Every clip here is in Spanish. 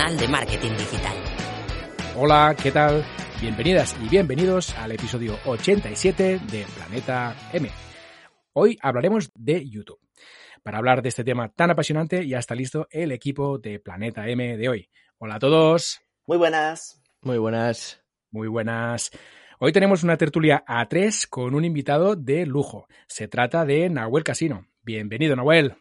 semanal de marketing digital. Hola, ¿qué tal? Bienvenidas y bienvenidos al episodio 87 de Planeta M. Hoy hablaremos de YouTube. Para hablar de este tema tan apasionante ya está listo el equipo de Planeta M de hoy. Hola a todos. Muy buenas. Muy buenas. Muy buenas. Hoy tenemos una tertulia a tres con un invitado de lujo. Se trata de Nahuel Casino. Bienvenido, Nahuel.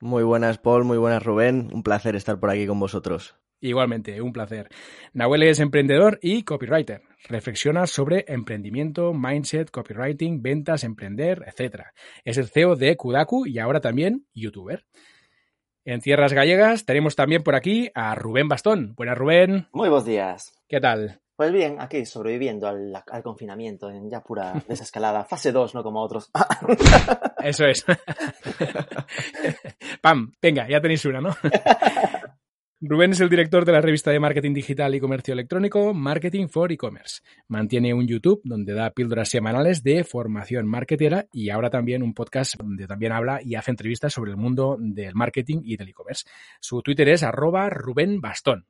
Muy buenas, Paul. Muy buenas, Rubén. Un placer estar por aquí con vosotros. Igualmente, un placer. Nahuel es emprendedor y copywriter. Reflexiona sobre emprendimiento, mindset, copywriting, ventas, emprender, etc. Es el CEO de Kudaku y ahora también youtuber. En tierras gallegas tenemos también por aquí a Rubén Bastón. Buenas, Rubén. Muy buenos días. ¿Qué tal? Pues bien, aquí sobreviviendo al, al confinamiento en ya pura desescalada. Fase 2, no como otros. Eso es. Pam, venga, ya tenéis una, ¿no? Rubén es el director de la revista de marketing digital y comercio electrónico Marketing for E-Commerce. Mantiene un YouTube donde da píldoras semanales de formación marketera y ahora también un podcast donde también habla y hace entrevistas sobre el mundo del marketing y del e-commerce. Su Twitter es arroba Rubén Bastón.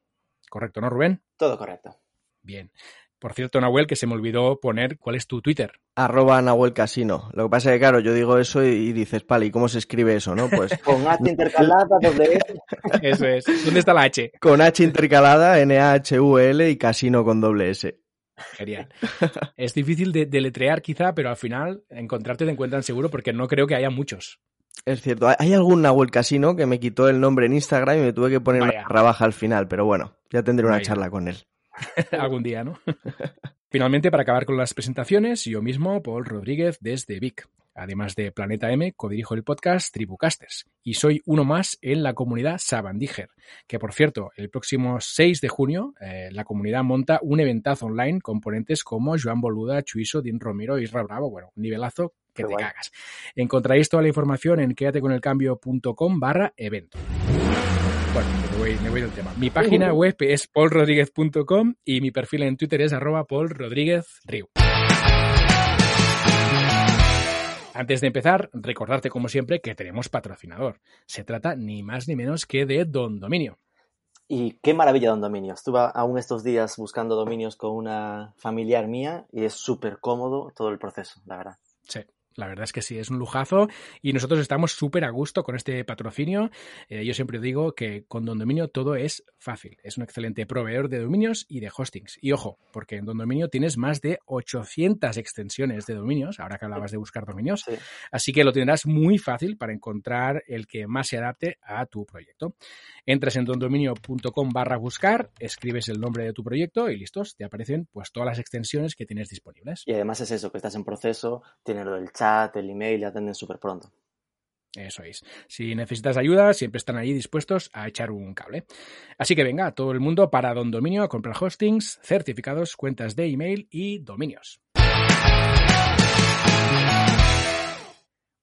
¿Correcto, no, Rubén? Todo correcto. Bien. Por cierto, Nahuel, que se me olvidó poner cuál es tu Twitter. Arroba Nahuel Casino. Lo que pasa es que, claro, yo digo eso y, dices, Pali, ¿cómo se escribe eso, no? Pues Con H intercalada, doble S. Eso es. ¿Dónde está la H? con H intercalada, N-A-H-U-L y Casino con doble S. Genial. Es difícil de deletrear quizá, pero al final encontrarte te encuentran seguro porque no creo que haya muchos. Es cierto, hay- hay algún Nahuel Casino que me quitó el nombre en Instagram y me tuve que poner Vaya. una rabaja al final, pero bueno, ya tendré una Vaya. charla con él. Algún día, ¿no? Finalmente, para acabar con las presentaciones, yo mismo, Paul Rodríguez, desde Vic. Además de Planeta M, codirijo el podcast Tribucasters y soy uno más en la comunidad Sabandiger, que por cierto, el próximo 6 de junio eh, la comunidad monta un eventazo online con ponentes como Joan Boluda, Chuiso, Din Romero y Isra Bravo. Bueno, un nivelazo que Qué te guay. cagas. Encontraréis toda la información en quedateconelcambio.com barra evento. Bueno, me voy, me voy del tema. Mi página web es paulrodríguez.com y mi perfil en Twitter es arroba paulrodríguezriu. Antes de empezar, recordarte como siempre que tenemos patrocinador. Se trata ni más ni menos que de Don Dominio. Y qué maravilla Don Dominio. Estuve aún estos días buscando dominios con una familiar mía y es súper cómodo todo el proceso, la verdad. Sí, la verdad es que sí, es un lujazo y nosotros estamos súper a gusto con este patrocinio. Eh, yo siempre digo que con Don Dominio todo es fácil. Es un excelente proveedor de dominios y de hostings. Y ojo, porque en Don Dominio tienes más de 800 extensiones de dominios, ahora que hablabas de buscar dominios. Sí. Así que lo tendrás muy fácil para encontrar el que más se adapte a tu proyecto. Entras en dondominio.com barra buscar, escribes el nombre de tu proyecto y listos, te aparecen pues todas las extensiones que tienes disponibles. Y además es eso, que estás en proceso, tienes lo del chat, el email, ya atenden súper pronto. Eso es. Si necesitas ayuda, siempre están ahí dispuestos a echar un cable. Así que venga, todo el mundo para Don Dominio a comprar hostings, certificados, cuentas de email y dominios.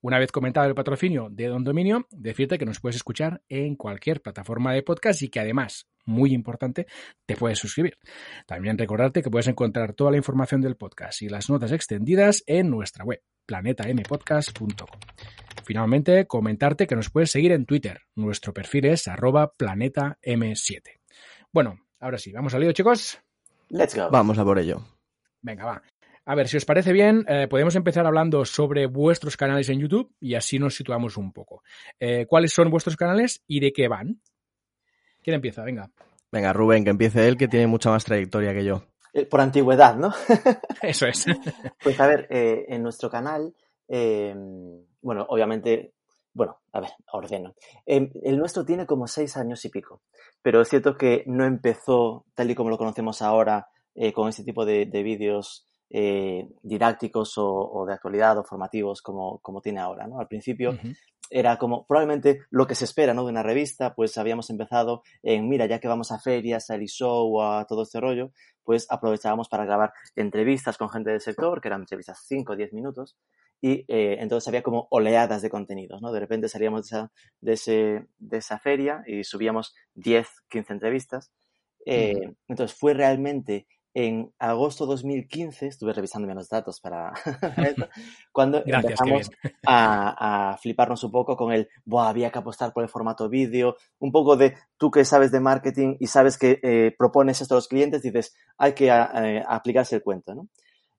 Una vez comentado el patrocinio de Don Dominio, decirte que nos puedes escuchar en cualquier plataforma de podcast y que además, muy importante, te puedes suscribir. También recordarte que puedes encontrar toda la información del podcast y las notas extendidas en nuestra web, planetampodcast.com. Finalmente, comentarte que nos puedes seguir en Twitter. Nuestro perfil es arroba planetam7. Bueno, ahora sí, vamos al lío, chicos. Let's go. Vamos a por ello. Venga, va. A ver, si os parece bien, eh, podemos empezar hablando sobre vuestros canales en YouTube y así nos situamos un poco. Eh, ¿Cuáles son vuestros canales y de qué van? ¿Quién empieza? Venga. Venga, Rubén, que empiece él, que tiene mucha más trayectoria que yo. Eh, Por antigüedad, ¿no? Eso es. Pues a ver, eh, en nuestro canal, eh, bueno, obviamente, bueno, a ver, ordeno. Eh, el nuestro tiene como seis años y pico, pero es cierto que no empezó tal y como lo conocemos ahora eh, con este tipo de, de vídeos eh, didácticos o, o de actualidad o formativos como, como tiene ahora, ¿no? Al principio. Era como probablemente lo que se espera ¿no? de una revista, pues habíamos empezado en, mira, ya que vamos a ferias, a show a todo este rollo, pues aprovechábamos para grabar entrevistas con gente del sector, que eran entrevistas 5 o 10 minutos, y eh, entonces había como oleadas de contenidos, ¿no? De repente salíamos de esa, de ese, de esa feria y subíamos 10, 15 entrevistas. Eh, Entonces fue realmente en agosto 2015, estuve revisando los datos para esto, cuando empezamos a, fliparnos un poco con el, había que apostar por el formato vídeo, un poco de tú que sabes de marketing y sabes que eh, propones esto a los clientes, dices, hay que eh, aplicarse el cuento, ¿no?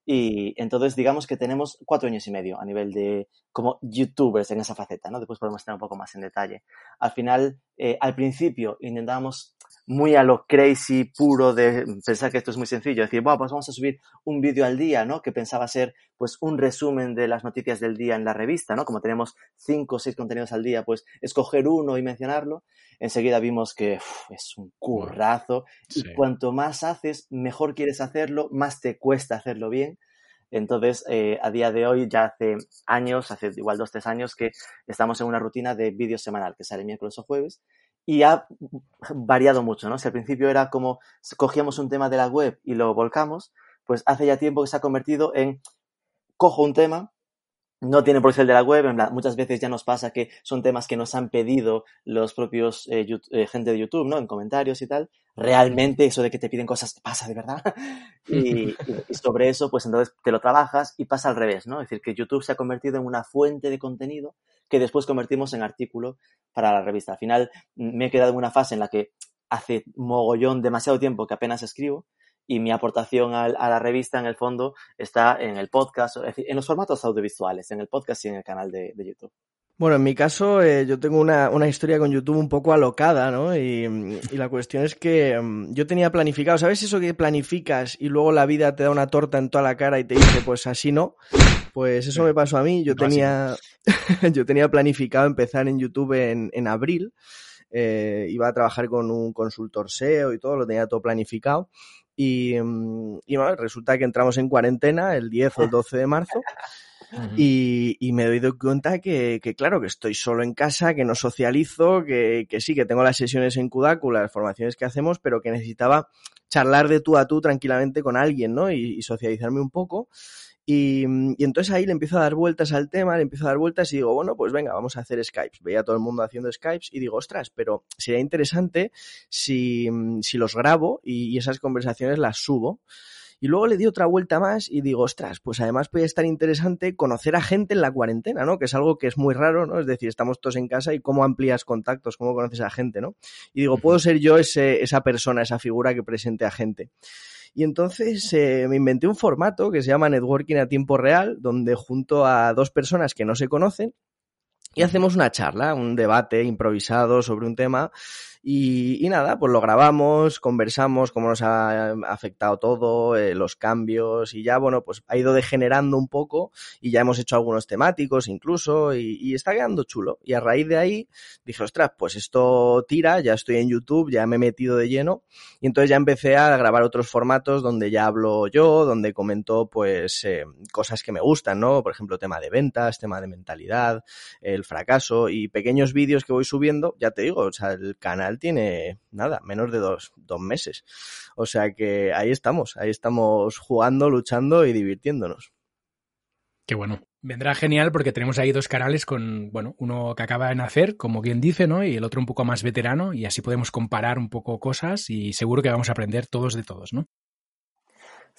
Y entonces digamos que tenemos cuatro años y medio a nivel de como youtubers en esa faceta, ¿no? Después podemos estar un poco más en detalle. Al final, eh, al principio intentábamos muy a lo crazy puro de pensar que esto es muy sencillo, decir, bueno, pues vamos a subir un vídeo al día, ¿no? Que pensaba ser pues un resumen de las noticias del día en la revista, ¿no? Como tenemos cinco o seis contenidos al día, pues escoger uno y mencionarlo. Enseguida vimos que es un currazo y cuanto más haces, mejor quieres hacerlo, más te cuesta hacerlo bien. Entonces, eh, a día de hoy, ya hace años, hace igual dos, tres años, que estamos en una rutina de vídeo semanal que sale miércoles o jueves y ha variado mucho, ¿no? Si al principio era como cogíamos un tema de la web y lo volcamos, pues hace ya tiempo que se ha convertido en cojo un tema, no tiene por qué ser de la web, muchas veces ya nos pasa que son temas que nos han pedido los propios eh, eh, gente de YouTube, ¿no? En comentarios y tal. Realmente eso de que te piden cosas pasa de verdad. y, y, sobre eso, pues entonces te lo trabajas y pasa al revés, ¿no? Es decir, que YouTube se ha convertido en una fuente de contenido que después convertimos en artículo para la revista. Al final me he quedado en una fase en la que hace mogollón, demasiado tiempo que apenas escribo y mi aportación a, la revista en el fondo está en el podcast, es decir, en los formatos audiovisuales, en el podcast y en el canal de, YouTube. Bueno, en mi caso, eh, yo tengo una, historia con YouTube un poco alocada, ¿no? Y, y, la cuestión es que mm, yo tenía planificado, ¿sabes eso que planificas y luego la vida te da una torta en toda la cara y te dice, pues así no? Pues eso me pasó a mí. Yo tenía, yo tenía planificado empezar en YouTube en, en abril. Eh, iba a trabajar con un consultor SEO y todo, lo tenía todo planificado. Y, mm, y bueno, resulta que entramos en cuarentena el 10 o el 12 de marzo. Y, y, me doy cuenta que, que, claro, que estoy solo en casa, que no socializo, que, que sí, que tengo las sesiones en Kudaku, las formaciones que hacemos, pero que necesitaba charlar de tú a tú tranquilamente con alguien, ¿no? Y, y socializarme un poco. Y, entonces ahí le empiezo a dar vueltas al tema, le empiezo a dar vueltas y digo, bueno, pues venga, vamos a hacer Skypes. Veía a todo el mundo haciendo Skypes y digo, ostras, pero sería interesante si, si los grabo y, esas conversaciones las subo. Y luego le di otra vuelta más y digo, ostras, pues además puede estar interesante conocer a gente en la cuarentena, ¿no? Que es algo que es muy raro, ¿no? Es decir, estamos todos en casa y cómo amplías contactos, cómo conoces a gente, ¿no? Y digo, puedo ser yo ese, esa persona, esa figura que presente a gente. Y entonces eh, me inventé un formato que se llama Networking a tiempo real, donde junto a dos personas que no se conocen y hacemos una charla, un debate improvisado sobre un tema y, nada, pues lo grabamos, conversamos cómo nos ha afectado todo, eh, los cambios y ya, bueno, pues ha ido degenerando un poco y ya hemos hecho algunos temáticos incluso y, está quedando chulo. Y a raíz de ahí dije, ostras, pues esto tira, ya estoy en YouTube, ya me he metido de lleno y entonces ya empecé a grabar otros formatos donde ya hablo yo, donde comento pues eh, cosas que me gustan, ¿no? Por ejemplo, tema de ventas, tema de mentalidad, el fracaso y pequeños vídeos que voy subiendo, ya te digo, o sea, el canal tiene nada, menos de dos, dos meses. O sea que ahí estamos, ahí estamos jugando, luchando y divirtiéndonos. Qué bueno. Vendrá genial porque tenemos ahí dos canales con, bueno, uno que acaba de nacer, como quien dice, ¿no? Y el otro un poco más veterano y así podemos comparar un poco cosas y seguro que vamos a aprender todos de todos, ¿no?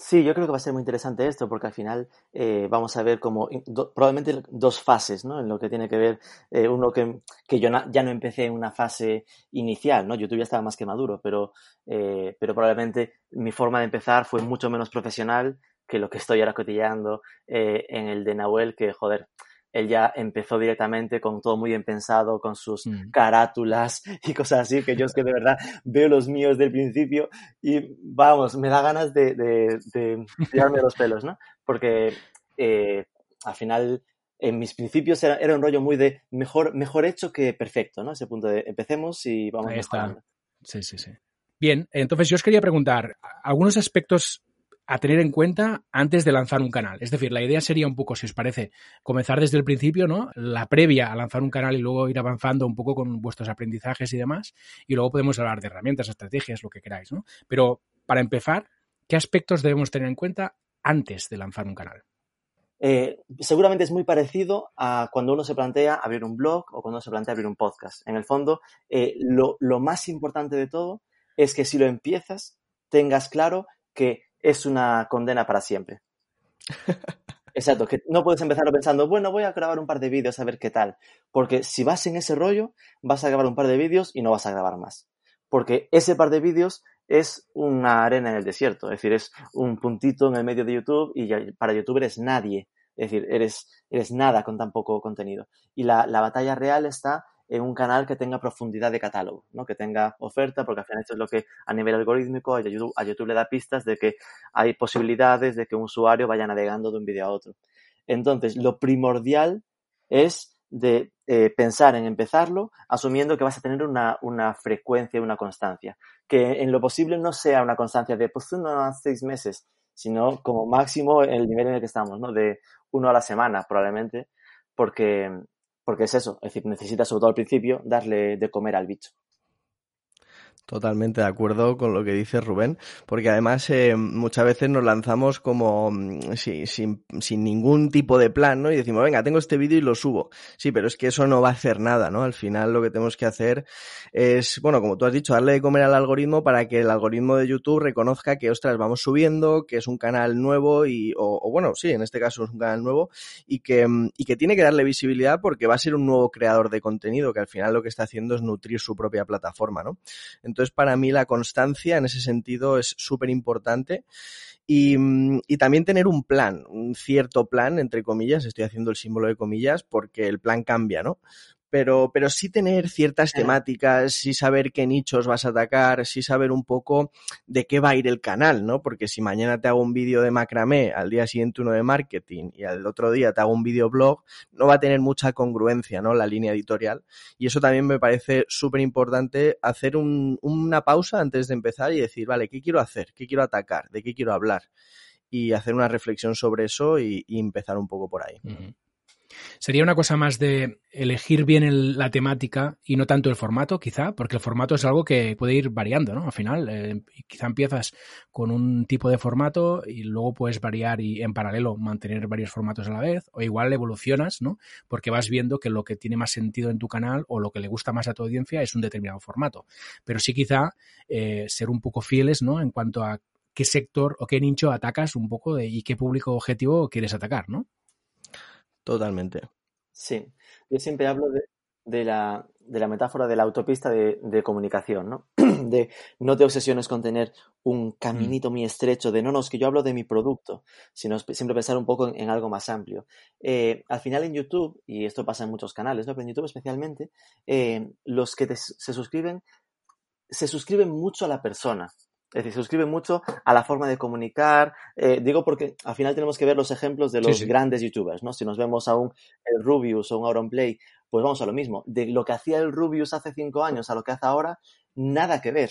Sí, yo creo que va a ser muy interesante esto porque al final eh, vamos a ver como probablemente dos fases, ¿no? En lo que tiene que ver, eh, uno que, que yo ya no empecé en una fase inicial, ¿no? YouTube ya estaba más que maduro, pero, eh, pero probablemente mi forma de empezar fue mucho menos profesional que lo que estoy ahora cotilleando en el de Nahuel, que joder, él ya empezó directamente con todo muy bien pensado, con sus mm. carátulas y cosas así, que yo es que de verdad veo los míos del principio y vamos, me da ganas de, de, tirarme los pelos, ¿no? Porque eh, al final en mis principios era, era, un rollo muy de mejor, mejor hecho que perfecto, ¿no? Ese punto de empecemos y vamos Ahí está. Sí, sí, sí. Bien, entonces yo os quería preguntar, algunos aspectos a tener en cuenta antes de lanzar un canal. Es decir, la idea sería un poco, si os parece, comenzar desde el principio, ¿no? La previa a lanzar un canal y luego ir avanzando un poco con vuestros aprendizajes y demás. Y luego podemos hablar de herramientas, estrategias, lo que queráis, ¿no? Pero para empezar, ¿qué aspectos debemos tener en cuenta antes de lanzar un canal? Eh, seguramente es muy parecido a cuando uno se plantea abrir un blog o cuando se plantea abrir un podcast. En el fondo, eh, lo más importante de todo es que si lo empiezas, tengas claro que es una condena para siempre. Exacto, que no puedes empezar pensando, bueno, voy a grabar un par de vídeos a ver qué tal. Porque si vas en ese rollo, vas a grabar un par de vídeos y no vas a grabar más. Porque ese par de vídeos es una arena en el desierto, es decir, es un puntito en el medio de YouTube y para YouTube eres nadie. Es decir, eres, eres nada con tan poco contenido. Y la, la batalla real está en un canal que tenga profundidad de catálogo, ¿no? que tenga oferta, porque al final esto es lo que a nivel algorítmico a YouTube, a le da pistas de que hay posibilidades de que un usuario vaya navegando de un vídeo a otro. Entonces, lo primordial es de eh, pensar en empezarlo asumiendo que vas a tener una, una, frecuencia, una constancia. Que en lo posible no sea una constancia de pues unos seis meses, sino como máximo el nivel en el que estamos, ¿no? De uno a la semana probablemente, porque, porque es eso, es decir, necesitas sobre todo al principio darle de comer al bicho. Totalmente de acuerdo con lo que dice Rubén, porque además eh, muchas veces nos lanzamos como mm, sin, sin, ningún tipo de plan, ¿no? Y decimos, venga, tengo este vídeo y lo subo. Sí, pero es que eso no va a hacer nada, ¿no? Al final lo que tenemos que hacer es, bueno, como tú has dicho, darle de comer al algoritmo para que el algoritmo de YouTube reconozca que, ostras, vamos subiendo, que es un canal nuevo y, o, o bueno, sí, en este caso es un canal nuevo y que, mm, y que tiene que darle visibilidad porque va a ser un nuevo creador de contenido que al final lo que está haciendo es nutrir su propia plataforma, ¿no? Entonces, para mí la constancia en ese sentido es súper importante. Y, y, también tener un plan, un cierto plan, entre comillas, estoy haciendo el símbolo de comillas porque el plan cambia, ¿no? Pero, pero sí tener ciertas temáticas, sí saber qué nichos vas a atacar, sí saber un poco de qué va a ir el canal, ¿no? Porque si mañana te hago un vídeo de macramé, al día siguiente uno de marketing y al otro día te hago un vídeo blog, no va a tener mucha congruencia, ¿no? La línea editorial. Y eso también me parece súper importante hacer un, una pausa antes de empezar y decir, vale, ¿qué quiero hacer? ¿Qué quiero atacar? ¿De qué quiero hablar? Y hacer una reflexión sobre eso y, y empezar un poco por ahí. Sería una cosa más de elegir bien la temática y no tanto el formato, quizá, porque el formato es algo que puede ir variando, ¿no? Al final, eh, quizá empiezas con un tipo de formato y luego puedes variar y en paralelo mantener varios formatos a la vez, o igual evolucionas, ¿no? Porque vas viendo que lo que tiene más sentido en tu canal o lo que le gusta más a tu audiencia es un determinado formato. Pero sí quizá eh, ser un poco fieles, ¿no? En cuanto a qué sector o qué nicho atacas un poco y qué público objetivo quieres atacar, ¿no? Totalmente. Sí, yo siempre hablo de, de, la, de la, metáfora de la autopista de, de, comunicación, ¿no? De no te obsesiones con tener un mm. caminito muy estrecho, de no, no, es que yo hablo de mi producto, sino siempre pensar un poco en, en algo más amplio. Eh, al final en YouTube, y esto pasa en muchos canales, ¿no? pero en YouTube especialmente, eh, los que te, se suscriben, se suscriben mucho a la persona. Es decir, se suscribe mucho a la forma de comunicar. Eh, digo porque al final tenemos que ver los ejemplos de los sí, sí. grandes youtubers, ¿no? Si nos vemos a un el Rubius o un Auronplay, pues vamos a lo mismo. De lo que hacía el Rubius hace cinco años a lo que hace ahora, nada que ver.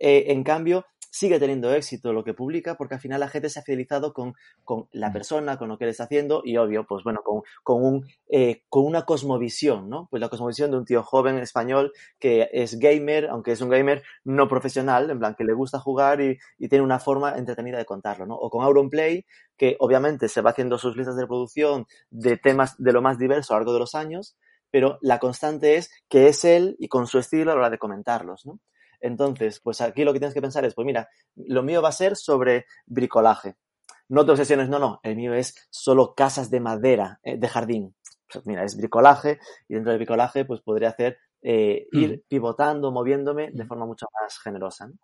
Eh, en cambio, sigue teniendo éxito lo que publica porque al final la gente se ha fidelizado con, con la persona, con lo que él está haciendo y obvio, pues bueno, con, con, un, eh, con una cosmovisión, ¿no? Pues la cosmovisión de un tío joven español que es gamer, aunque es un gamer no profesional, en plan que le gusta jugar y, y tiene una forma entretenida de contarlo, ¿no? O con Auronplay, que obviamente se va haciendo sus listas de producción de temas de lo más diverso a lo largo de los años, pero la constante es que es él y con su estilo a la hora de comentarlos, ¿no? Entonces, pues aquí lo que tienes que pensar es, pues mira, lo mío va a ser sobre bricolaje. No te obsesiones, no, no, el mío es solo casas de madera, eh, de jardín. Pues mira, es bricolaje y dentro del bricolaje pues podría hacer eh, ir mm. pivotando, moviéndome de forma mucho más generosa. ¿no?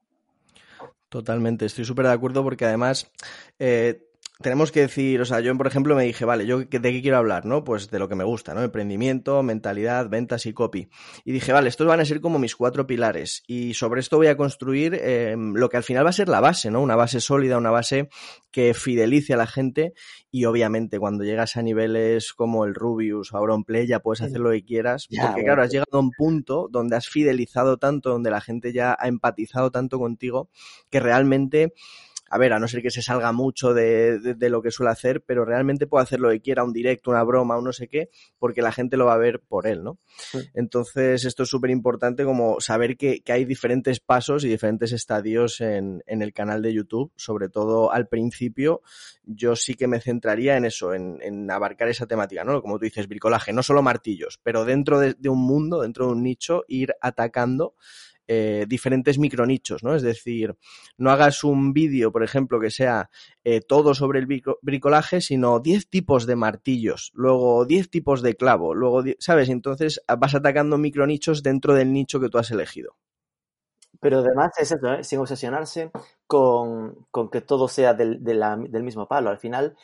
Totalmente, estoy súper de acuerdo porque además eh, tenemos que decir, o sea, yo por ejemplo me dije, vale, ¿yo de qué quiero hablar? ¿No? Pues de lo que me gusta, ¿no? Emprendimiento, mentalidad, ventas y copy. Y dije, vale, estos van a ser como mis cuatro pilares y sobre esto voy a construir eh, lo que al final va a ser la base, ¿no? Una base sólida, una base que fidelice a la gente y obviamente cuando llegas a niveles como el Rubius o Auronplay ya puedes hacer lo que quieras ya, porque claro, has llegado a un punto donde has fidelizado tanto, donde la gente ya ha empatizado tanto contigo que realmente a ver, a no ser que se salga mucho de, de, de, lo que suele hacer, pero realmente puede hacer lo que quiera, un directo, una broma, un no sé qué, porque la gente lo va a ver por él, ¿no? Sí. Entonces, esto es súper importante como saber que, que, hay diferentes pasos y diferentes estadios en, en, el canal de YouTube, sobre todo al principio, yo sí que me centraría en eso, en, en abarcar esa temática, ¿no? Como tú dices, bricolaje, no solo martillos, pero dentro de, de un mundo, dentro de un nicho, ir atacando eh, diferentes micronichos, ¿no? Es decir, no hagas un vídeo, por ejemplo, que sea eh, todo sobre el bricolaje, sino 10 tipos de martillos, luego 10 tipos de clavo, luego, ¿sabes? Entonces vas atacando micronichos dentro del nicho que tú has elegido. Pero además es eso, ¿eh? sin obsesionarse con, que todo sea del, mismo palo. Al final,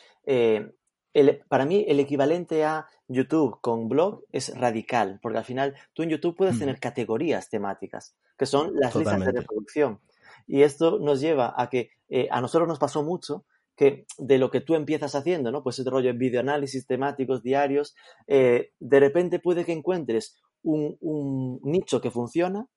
para mí el equivalente a YouTube con blog es radical, porque al final tú en YouTube puedes tener categorías temáticas, que son las listas de reproducción. Y esto nos lleva a que eh, a nosotros nos pasó mucho que de lo que tú empiezas haciendo, ¿no? Pues ese rollo de videoanálisis temáticos diarios, de repente puede que encuentres un nicho que funciona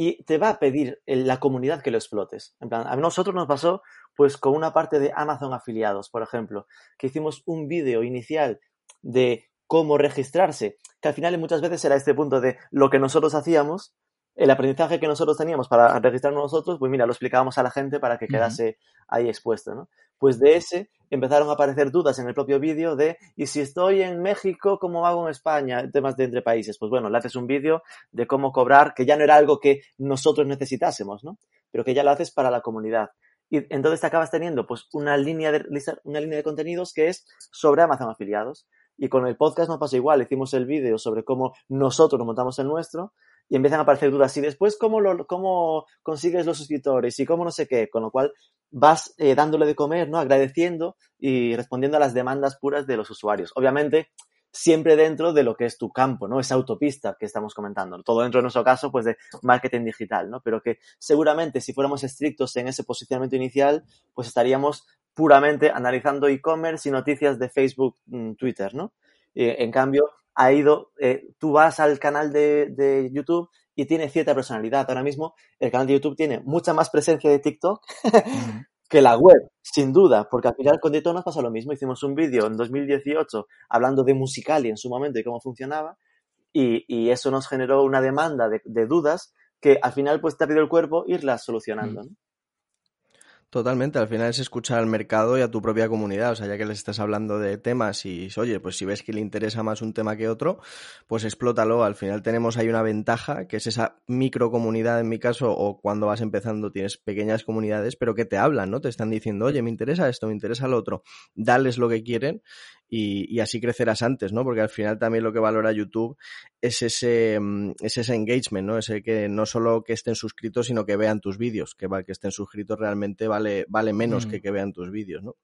y te va a pedir la comunidad que lo explotes. En plan, a nosotros nos pasó pues con una parte de Amazon afiliados, por ejemplo, que hicimos un vídeo inicial de cómo registrarse, que al final muchas veces era este punto de lo que nosotros hacíamos, el aprendizaje que nosotros teníamos para registrarnos nosotros, pues mira, lo explicábamos a la gente para que quedase ahí expuesto, ¿no? Pues de ese empezaron a aparecer dudas en el propio vídeo de, ¿y si estoy en México, cómo hago en España? Temas de entre países. Pues bueno, le haces un vídeo de cómo cobrar, que ya no era algo que nosotros necesitásemos, ¿no? Pero que ya lo haces para la comunidad. Y entonces te acabas teniendo pues una línea de, una línea de contenidos que es sobre Amazon afiliados. Y con el podcast nos pasa igual, hicimos el vídeo sobre cómo nosotros nos montamos el nuestro, y empiezan a aparecer dudas. Y después, ¿cómo, lo, cómo consigues los suscriptores? Y cómo no sé qué. Con lo cual, vas eh, dándole de comer, ¿no? Agradeciendo y respondiendo a las demandas puras de los usuarios. Obviamente, siempre dentro de lo que es tu campo, ¿no? Esa autopista que estamos comentando. Todo dentro, en nuestro caso, pues de marketing digital, ¿no? Pero que seguramente si fuéramos estrictos en ese posicionamiento inicial, pues estaríamos puramente analizando e-commerce y noticias de Facebook, mm, Twitter, ¿no? en cambio, ha ido, eh, tú vas al canal de, YouTube y tiene cierta personalidad. Ahora mismo el canal de YouTube tiene mucha más presencia de TikTok que la web, sin duda, porque al final con nos pasa lo mismo. Hicimos un vídeo en 2018 hablando de Musicali en su momento y cómo funcionaba y, eso nos generó una demanda de, dudas que al final pues te ha pedido el cuerpo irlas solucionando. ¿no? Totalmente, al final es escuchar al mercado y a tu propia comunidad, o sea, ya que les estás hablando de temas y, oye, pues si ves que le interesa más un tema que otro, pues explótalo, al final tenemos ahí una ventaja, que es esa microcomunidad en mi caso, o cuando vas empezando tienes pequeñas comunidades, pero que te hablan, ¿no? Te están diciendo, oye, me interesa esto, me interesa lo otro, dales lo que quieren y, así crecerás antes, ¿no? Porque al final también lo que valora YouTube es ese, mm, es ese engagement, ¿no? Ese que no solo que estén suscritos, sino que vean tus vídeos, que, que estén suscritos realmente vale, vale menos que mm. que vean tus vídeos, ¿no?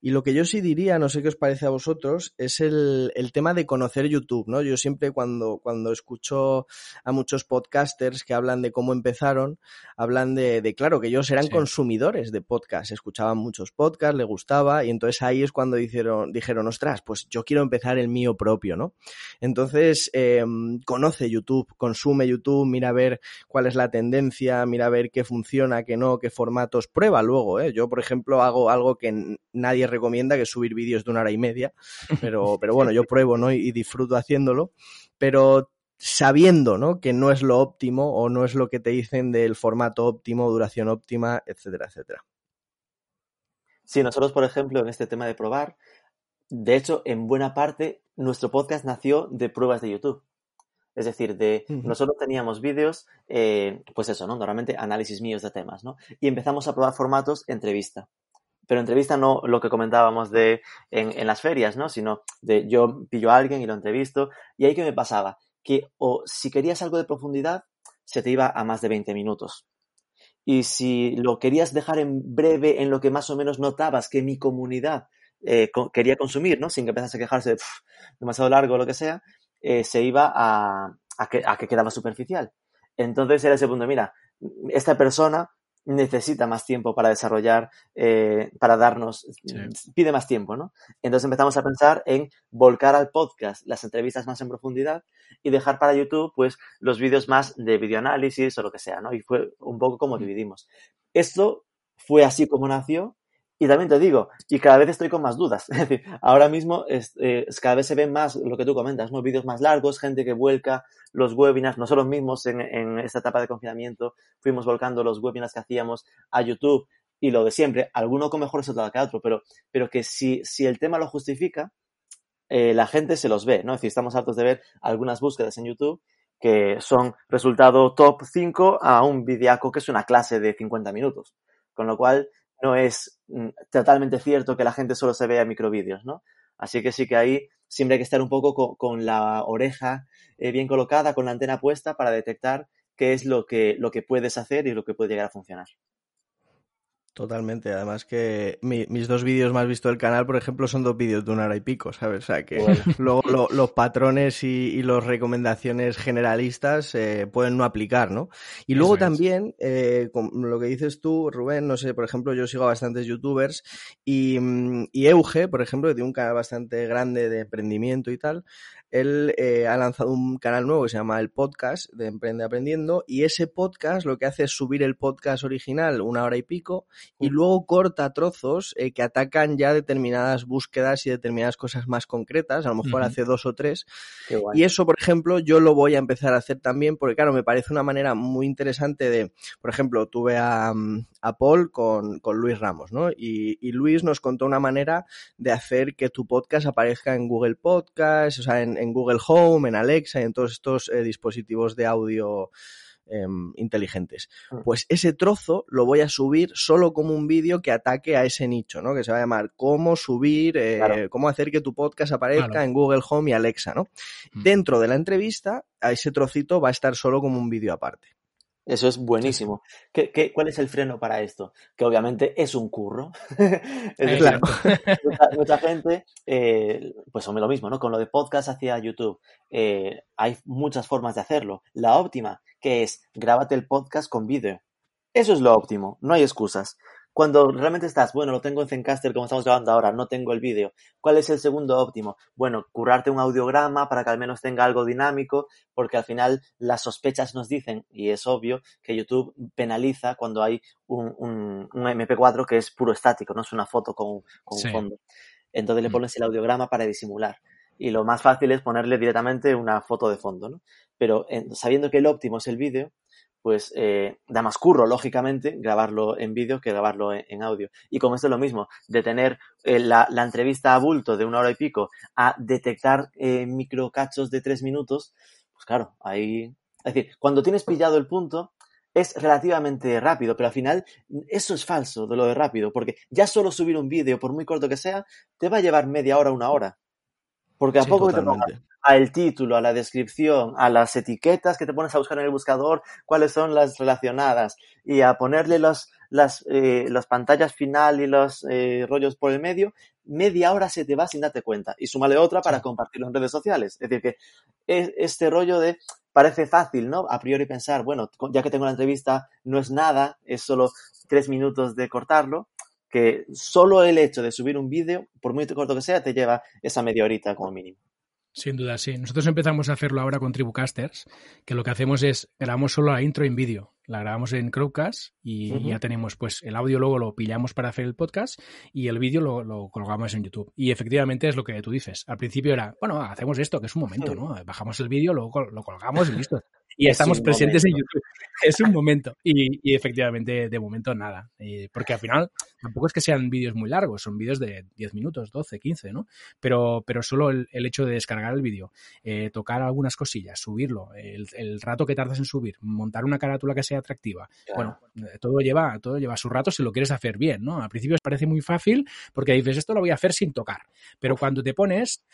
Y lo que yo sí diría, no sé qué os parece a vosotros, es el, el tema de conocer YouTube, ¿no? Yo siempre cuando, cuando escucho a muchos podcasters que hablan de cómo empezaron, hablan de, de claro, que ellos eran consumidores de podcasts, escuchaban muchos podcasts, les gustaba, y entonces ahí es cuando dijeron, dijeron, ostras, pues yo quiero empezar el mío propio, ¿no? Entonces, eh, conoce YouTube, consume YouTube, mira a ver cuál es la tendencia, mira a ver qué funciona, qué no, qué formatos, prueba luego, ¿eh? Yo, por ejemplo, hago algo que nadie recomienda, que es subir vídeos de una hora y media, pero, pero bueno, yo pruebo, ¿no? Y, disfruto haciéndolo, pero sabiendo, ¿no? Que no es lo óptimo o no es lo que te dicen del formato óptimo, duración óptima, etcétera, etcétera. Sí, nosotros, por ejemplo, en este tema de probar, de hecho, en buena parte, nuestro podcast nació de pruebas de YouTube. Es decir, de nosotros teníamos vídeos, eh, pues eso, ¿no? Normalmente análisis míos de temas, ¿no? Y empezamos a probar formatos entrevista pero entrevista no lo que comentábamos de en, las ferias, ¿no? Sino de yo pillo a alguien y lo entrevisto. Y ahí que me pasaba, que o si querías algo de profundidad, se te iba a más de 20 minutos. Y si lo querías dejar en breve, en lo que más o menos notabas que mi comunidad eh, quería consumir, ¿no? Sin que empezase a quejarse de demasiado largo o lo que sea, eh, se iba a, a, que, a que quedaba superficial. Entonces era ese punto, mira, esta persona necesita más tiempo para desarrollar, eh, para darnos, pide más tiempo, ¿no? Entonces empezamos a pensar en volcar al podcast las entrevistas más en profundidad y dejar para YouTube, pues, los vídeos más de videoanálisis o lo que sea, ¿no? Y fue un poco como dividimos. Esto fue así como nació y también te digo, y cada vez estoy con más dudas. Es decir, ahora mismo es, eh, cada vez se ven más lo que tú comentas, ¿no? Vídeos más largos, gente que vuelca los webinars, nosotros mismos en, en esta etapa de confinamiento fuimos volcando los webinars que hacíamos a YouTube y lo de siempre, alguno con mejor resultado que otro, pero, pero que si, si el tema lo justifica, eh, la gente se los ve, ¿no? Es decir, estamos hartos de ver algunas búsquedas en YouTube que son resultado top 5 a un videaco que es una clase de 50 minutos. Con lo cual, no es mm, totalmente cierto que la gente solo se vea microvídeos, ¿no? Así que sí que ahí siempre hay que estar un poco con, la oreja eh, bien colocada, con la antena puesta para detectar qué es lo que, lo que puedes hacer y lo que puede llegar a funcionar. Totalmente. Además que mis dos vídeos más vistos del canal, por ejemplo, son dos vídeos de una hora y pico, ¿sabes? O sea que luego los patrones y, las recomendaciones generalistas eh, pueden no aplicar, ¿no? Y luego también, eh, lo que dices tú, Rubén, no sé, por ejemplo, yo sigo a bastantes youtubers y, mm, y Euge, por ejemplo, que tiene un canal bastante grande de emprendimiento y tal, él eh, ha lanzado un canal nuevo que se llama El Podcast de Emprende Aprendiendo y ese podcast lo que hace es subir el podcast original una hora y pico y luego corta trozos eh, que atacan ya determinadas búsquedas y determinadas cosas más concretas, a lo mejor hace dos o tres. Y eso, por ejemplo, yo lo voy a empezar a hacer también porque, claro, me parece una manera muy interesante de, por ejemplo, tuve a, a Paul con, con, Luis Ramos, ¿no? Y, y, Luis nos contó una manera de hacer que tu podcast aparezca en Google Podcast, o sea, en, en Google Home, en Alexa y en todos estos eh, dispositivos de audio em, inteligentes. Mm. Pues ese trozo lo voy a subir solo como un vídeo que ataque a ese nicho, ¿no? Que se va a llamar cómo subir, eh, cómo hacer que tu podcast aparezca en Google Home y Alexa, ¿no? Mm. Dentro de la entrevista, a ese trocito va a estar solo como un vídeo aparte. Eso es buenísimo. ¿Qué, cuál es el freno para esto? Que obviamente es un curro. es mucha, gente, eh, pues son lo mismo, ¿no? Con lo de podcast hacia YouTube. Eh, hay muchas formas de hacerlo. La óptima, que es grábate el podcast con vídeo. Eso es lo óptimo, no hay excusas. Cuando realmente estás, bueno, lo tengo en Zencaster como estamos grabando ahora, no tengo el vídeo. ¿Cuál es el segundo óptimo? Bueno, currarte un audiograma para que al menos tenga algo dinámico, porque al final las sospechas nos dicen, y es obvio, que YouTube penaliza cuando hay un, un, MP4 que es puro estático, no es una foto con, con un fondo. Entonces le mm. pones el audiograma para disimular. Y lo más fácil es ponerle directamente una foto de fondo, ¿no? Pero sabiendo que el óptimo es el vídeo, pues eh, da más curro, lógicamente, grabarlo en vídeo que grabarlo en, audio. Y con esto es lo mismo, de tener eh, la, entrevista a bulto de una hora y pico a detectar eh, microcachos de tres minutos, pues claro, ahí... Es decir, cuando tienes pillado el punto, es relativamente rápido, pero al final eso es falso de lo de rápido, porque ya solo subir un vídeo, por muy corto que sea, te va a llevar media hora, una hora. Porque a poco que te al título, a la descripción, a las etiquetas que te pones a buscar en el buscador, cuáles son las relacionadas, y a ponerle los, las, eh, las pantallas final y los eh, rollos por el medio, media hora se te va sin darte cuenta. Y súmale otra para compartirlo en redes sociales. Es decir, que es este rollo de parece fácil, ¿no? A priori pensar, bueno, ya que tengo la entrevista, no es nada, es solo tres minutos de cortarlo, que solo el hecho de subir un vídeo, por muy corto que sea, te lleva esa media horita como mínimo. Sin duda, sí. Nosotros empezamos a hacerlo ahora con Tribucasters, que lo que hacemos es grabamos solo la intro en vídeo. La grabamos en Crowdcast y ya tenemos, pues, el audio luego lo pillamos para hacer el podcast y el vídeo lo, colgamos en YouTube. Y efectivamente es lo que tú dices. Al principio era, bueno, hacemos esto, que es un momento, ¿no? Bajamos el vídeo, luego lo colgamos y listo y estamos presentes en YouTube. Es un momento. Y, efectivamente, de momento, nada. Eh, porque al final, tampoco es que sean vídeos muy largos, son vídeos de 10 minutos, 12, 15, ¿no? Pero, pero solo el, hecho de descargar el vídeo, eh, tocar algunas cosillas, subirlo, el, rato que tardas en subir, montar una carátula que sea atractiva. Bueno, todo lleva, todo lleva su rato si lo quieres hacer bien, ¿no? Al principio parece muy fácil porque dices, esto lo voy a hacer sin tocar. Pero cuando te pones,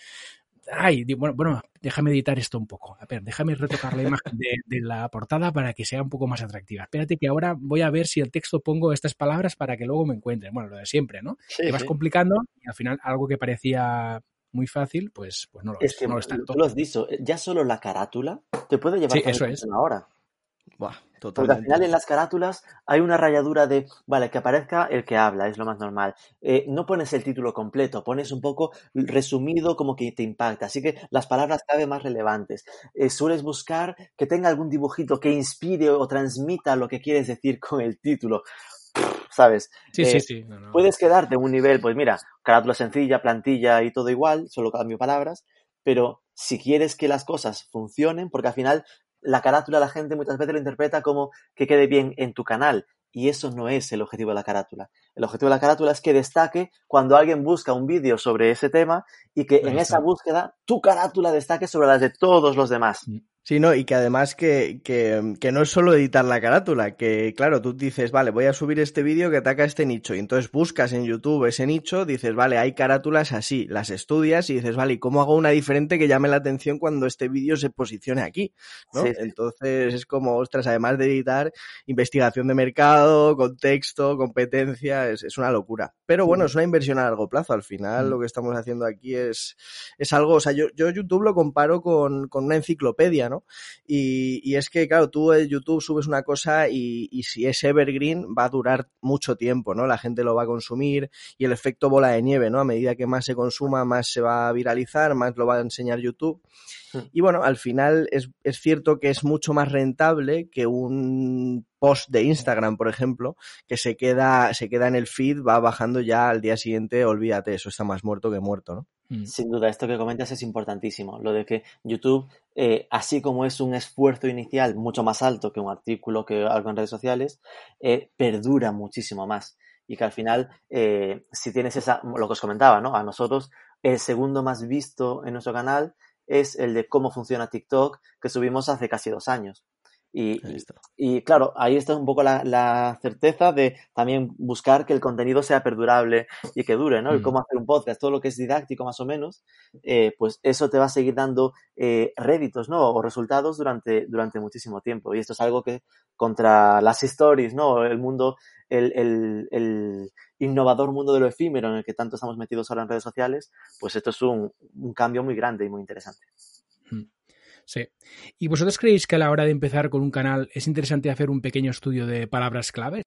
ay, bueno, bueno, déjame editar esto un poco. A ver, déjame retocar la imagen de, la portada para que sea un poco más atractiva. Espérate que ahora voy a ver si el texto pongo estas palabras para que luego me encuentren. Bueno, lo de siempre, ¿no? te vas complicando y al final algo que parecía muy fácil, pues, pues no lo es. Que no lo, lo has dicho, ya solo la carátula te puede llevar sí, eso es. una hora. Porque al final en las carátulas hay una rayadura de, vale, que aparezca el que habla, es lo más normal. Eh, no pones el título completo, pones un poco resumido como que te impacta. Así que las palabras cada vez más relevantes. Eh, sueles buscar que tenga algún dibujito que inspire o transmita lo que quieres decir con el título. ¿Sabes? Sí, sí, eh, sí. Puedes quedarte en un nivel, pues mira, carátula sencilla, plantilla y todo igual, solo cambio palabras, pero si quieres que las cosas funcionen, porque al final la carátula la gente muchas veces lo interpreta como que quede bien en tu canal. Y eso no es el objetivo de la carátula. El objetivo de la carátula es que destaque cuando alguien busca un vídeo sobre ese tema y que en esa búsqueda tu carátula destaque sobre las de todos los demás. Mm. Sí, no, y que además que, que, que, no es solo editar la carátula, que claro, tú dices, vale, voy a subir este vídeo que ataca este nicho, y entonces buscas en YouTube ese nicho, dices, vale, hay carátulas así, las estudias y dices, vale, ¿y cómo hago una diferente que llame la atención cuando este vídeo se posicione aquí? ¿no? Sí. Entonces es como, ostras, además de editar, investigación de mercado, contexto, competencia, es, es una locura. Pero bueno, es una inversión a largo plazo, al final lo que estamos haciendo aquí es, es algo, o sea, yo, yo YouTube lo comparo con, con una enciclopedia, ¿no? Y, y, es que, claro, tú en YouTube subes una cosa y, y, si es evergreen va a durar mucho tiempo, ¿no? La gente lo va a consumir y el efecto bola de nieve, ¿no? A medida que más se consuma, más se va a viralizar, más lo va a enseñar YouTube. Y bueno, al final es, es cierto que es mucho más rentable que un post de Instagram, por ejemplo, que se queda, se queda en el feed, va bajando ya al día siguiente, olvídate, eso está más muerto que muerto, ¿no? Sin duda, esto que comentas es importantísimo. Lo de que YouTube, eh, así como es un esfuerzo inicial mucho más alto que un artículo, que algo en redes sociales, eh, perdura muchísimo más. Y que al final, eh, si tienes esa, lo que os comentaba, ¿no? A nosotros, el segundo más visto en nuestro canal es el de cómo funciona TikTok, que subimos hace casi dos años. Y, y, claro, ahí está un poco la, la, certeza de también buscar que el contenido sea perdurable y que dure, ¿no? Mm. Y cómo hacer un podcast, todo lo que es didáctico más o menos, eh, pues eso te va a seguir dando eh, réditos, ¿no? O resultados durante, durante muchísimo tiempo. Y esto es algo que contra las stories, ¿no? El mundo, el, el, el innovador mundo de lo efímero en el que tanto estamos metidos ahora en redes sociales, pues esto es un, un cambio muy grande y muy interesante. Mm. Sí. ¿Y vosotros creéis que a la hora de empezar con un canal es interesante hacer un pequeño estudio de palabras clave?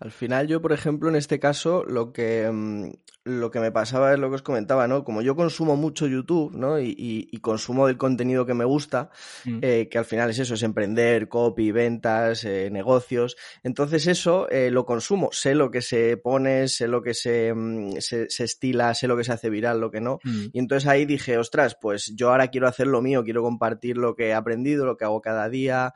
Al final yo, por ejemplo, en este caso, lo que, mmm, lo que me pasaba es lo que os comentaba, ¿no? Como yo consumo mucho YouTube, ¿no? Y, y, y consumo del contenido que me gusta, mm. eh, que al final es eso, es emprender, copy, ventas, eh, negocios. Entonces eso eh, lo consumo. Sé lo que se pone, sé lo que se, mmm, se, se, estila, sé lo que se hace viral, lo que no. Mm. Y entonces ahí dije, ostras, pues yo ahora quiero hacer lo mío, quiero compartir lo que he aprendido, lo que hago cada día,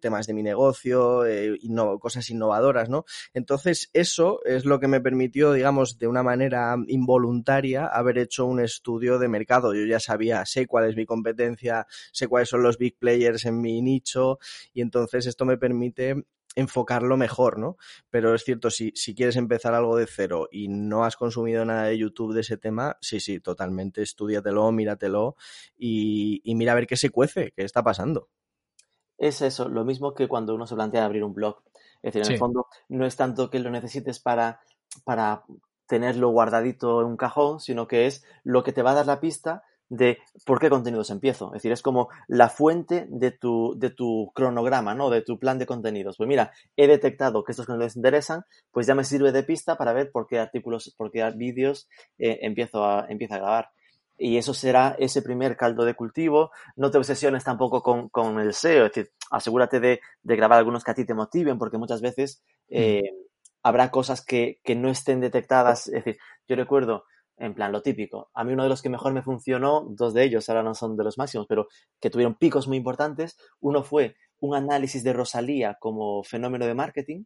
temas de mi negocio, inno cosas innovadoras, ¿no? Entonces, eso es lo que me permitió, digamos, de una manera involuntaria, haber hecho un estudio de mercado. Yo ya sabía, sé cuál es mi competencia, sé cuáles son los big players en mi nicho, y entonces esto me permite enfocarlo mejor, ¿no? Pero es cierto, si, si quieres empezar algo de cero y no has consumido nada de YouTube de ese tema, sí, sí, totalmente, estudiatelo, míratelo y, y mira a ver qué se cuece, qué está pasando. Es eso, lo mismo que cuando uno se plantea abrir un blog. Es decir, en sí. el fondo no es tanto que lo necesites para, para tenerlo guardadito en un cajón, sino que es lo que te va a dar la pista de por qué contenidos empiezo. Es decir, es como la fuente de tu, de tu cronograma, ¿no? De tu plan de contenidos. Pues mira, he detectado que estos contenidos interesan, pues ya me sirve de pista para ver por qué artículos, por qué vídeos eh, empiezo, a, empiezo a grabar. Y eso será ese primer caldo de cultivo. No te obsesiones tampoco con, con el SEO, es decir, asegúrate de, de, grabar algunos que a ti te motiven, porque muchas veces eh, mm. habrá cosas que, que no estén detectadas. Es decir, yo recuerdo, en plan, lo típico. A mí uno de los que mejor me funcionó, dos de ellos ahora no son de los máximos, pero que tuvieron picos muy importantes. Uno fue un análisis de Rosalía como fenómeno de marketing.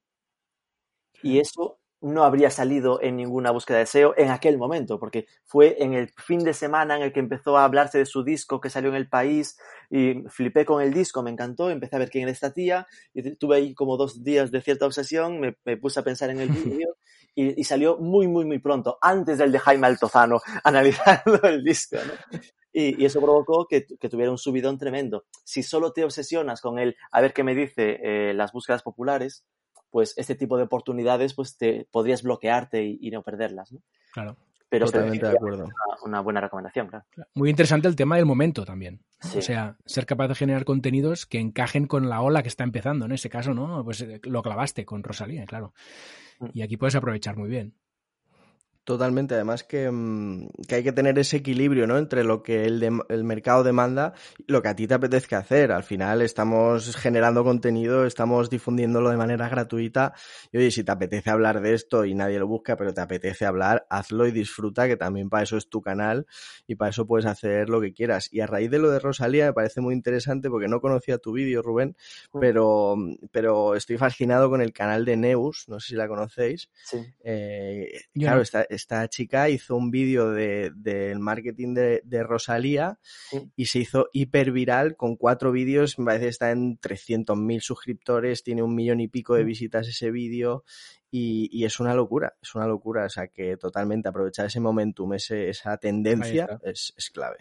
Y eso no habría salido en ninguna búsqueda de SEO en aquel momento, porque fue en el fin de semana en el que empezó a hablarse de su disco que salió en el país y flipé con el disco, me encantó, empecé a ver quién era esta tía y tuve ahí como dos días de cierta obsesión, me, me puse a pensar en el vídeo y, y, salió muy, muy, muy pronto, antes del de Jaime Altozano, analizando el disco, ¿no? Y, y, eso provocó que, que, tuviera un subidón tremendo. Si solo te obsesionas con el a ver qué me dice eh, las búsquedas populares, pues este tipo de oportunidades pues te podrías bloquearte y, y no perderlas, ¿no? Claro. Pero Totalmente de acuerdo. Una, una, buena recomendación, claro. Muy interesante el tema del momento también. Sí. O sea, ser capaz de generar contenidos que encajen con la ola que está empezando. En ese caso, ¿no? Pues eh, lo clavaste con Rosalía, claro. Mm. Y aquí puedes aprovechar muy bien. Totalmente, además que, mm, que, hay que tener ese equilibrio ¿no? entre lo que el, de, el, mercado demanda y lo que a ti te apetezca hacer. Al final estamos generando contenido, estamos difundiéndolo de manera gratuita y oye, si te apetece hablar de esto y nadie lo busca, pero te apetece hablar, hazlo y disfruta, que también para eso es tu canal y para eso puedes hacer lo que quieras. Y a raíz de lo de Rosalía me parece muy interesante porque no conocía tu vídeo, Rubén, pero, pero estoy fascinado con el canal de Neus, no sé si la conocéis. Sí. Eh, claro, está, esta chica hizo un vídeo del de, marketing de, de Rosalía Sí. y se hizo hiper viral con cuatro vídeos, me parece que está en 300.000 suscriptores, tiene un millón y pico de Mm. visitas ese vídeo y, y es una locura, es una locura, o sea que totalmente aprovechar ese momentum, ese, esa tendencia es, es clave.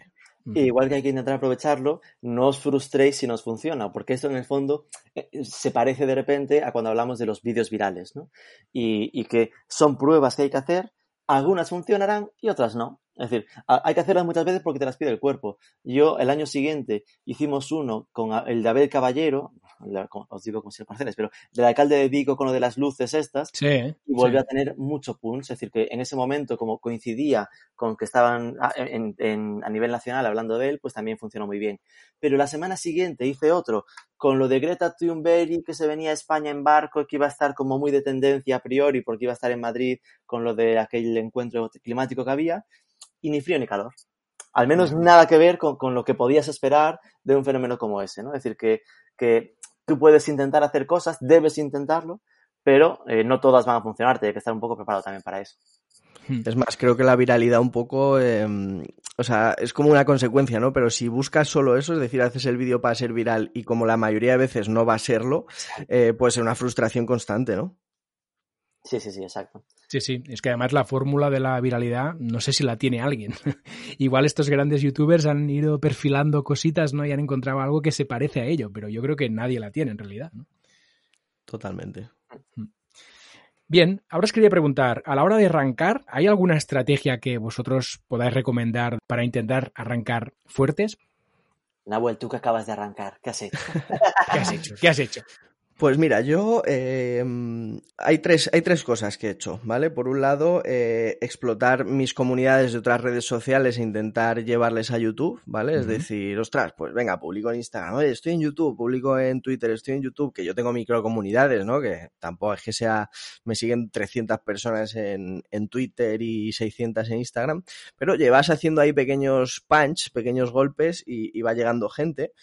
Igual que hay que intentar aprovecharlo, no os frustréis si no os funciona, porque esto en el fondo eh, se parece de repente a cuando hablamos de los vídeos virales, ¿no? Y, y que son pruebas que hay que hacer, algunas funcionarán y otras no. Es decir, hay que hacerlas muchas veces porque te las pide el cuerpo. Yo el año siguiente hicimos uno con el de Abel Caballero, la- os digo como si lo conocéis, pero del alcalde de Vigo con lo de las luces estas, Sí, y volvió sí. a tener mucho punch, es decir, que en ese momento, como coincidía con que estaban a, en- en- a nivel nacional hablando de él, pues también funcionó muy bien. Pero la semana siguiente hice otro con lo de Greta Thunberg que se venía a España en barco, que iba a estar como muy de tendencia a priori, porque iba a estar en Madrid con lo de aquel encuentro climático que había, y ni frío ni calor. Al menos nada que ver con, con lo que podías esperar de un fenómeno como ese, ¿no? Es decir, que, que tú puedes intentar hacer cosas, debes intentarlo, pero eh, no todas van a funcionar, hay que estar un poco preparado también para eso. Es más, creo que la viralidad un poco, eh, o sea, es como una consecuencia, ¿no? Pero si buscas solo eso, es decir, haces el vídeo para ser viral y como la mayoría de veces no va a serlo, eh, puede ser una frustración constante, ¿no? Sí, sí, sí, exacto. Sí, sí, es que además la fórmula de la viralidad no sé si la tiene alguien. Igual estos grandes youtubers han ido perfilando cositas, ¿no? Y han encontrado algo que se parece a ello, pero yo creo que nadie la tiene en realidad, ¿no? Totalmente. Bien, ahora os quería preguntar, a la hora de arrancar, ¿hay alguna estrategia que vosotros podáis recomendar para intentar arrancar fuertes? Nahuel, tú que acabas de arrancar, ¿qué has hecho? ¿Qué has hecho? ¿Qué has hecho? Pues mira, yo eh, hay, tres, hay tres cosas que he hecho, ¿vale? Por un lado, eh, explotar mis comunidades de otras redes sociales e intentar llevarles a YouTube, ¿vale? Es decir, ostras, pues venga, publico en Instagram, oye, estoy en YouTube, publico en Twitter, estoy en YouTube, que yo tengo microcomunidades, ¿no? Que tampoco es que sea, me siguen 300 personas en, en Twitter y 600 en Instagram, pero llevas haciendo ahí pequeños punch, pequeños golpes y, y va llegando gente.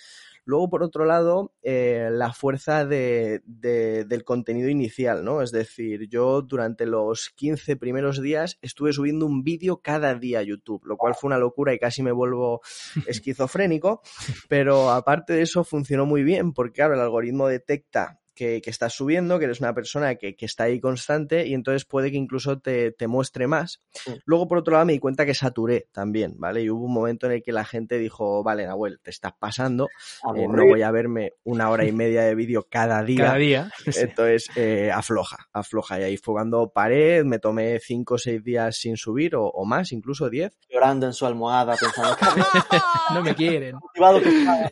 Luego, por otro lado, eh, la fuerza de, de- del contenido inicial, ¿no? Es decir, yo durante los 15 primeros días estuve subiendo un vídeo cada día a YouTube, lo cual fue una locura y casi me vuelvo esquizofrénico, pero aparte de eso funcionó muy bien porque, claro, el algoritmo detecta que, que estás subiendo, que eres una persona que, que está ahí constante y entonces puede que incluso te, te muestre más. Sí. Luego, por otro lado, me di cuenta que saturé también, ¿vale? Y hubo un momento en el que la gente dijo, vale, Nahuel, te estás pasando, eh, no voy a verme una hora y media de vídeo cada día. Cada día. Entonces, eh, afloja, afloja. Y ahí fue cuando paré, me tomé cinco o seis días sin subir, o, o más, incluso diez. Llorando en su almohada, pensando, "Qué No me quieren. motivado que estaba".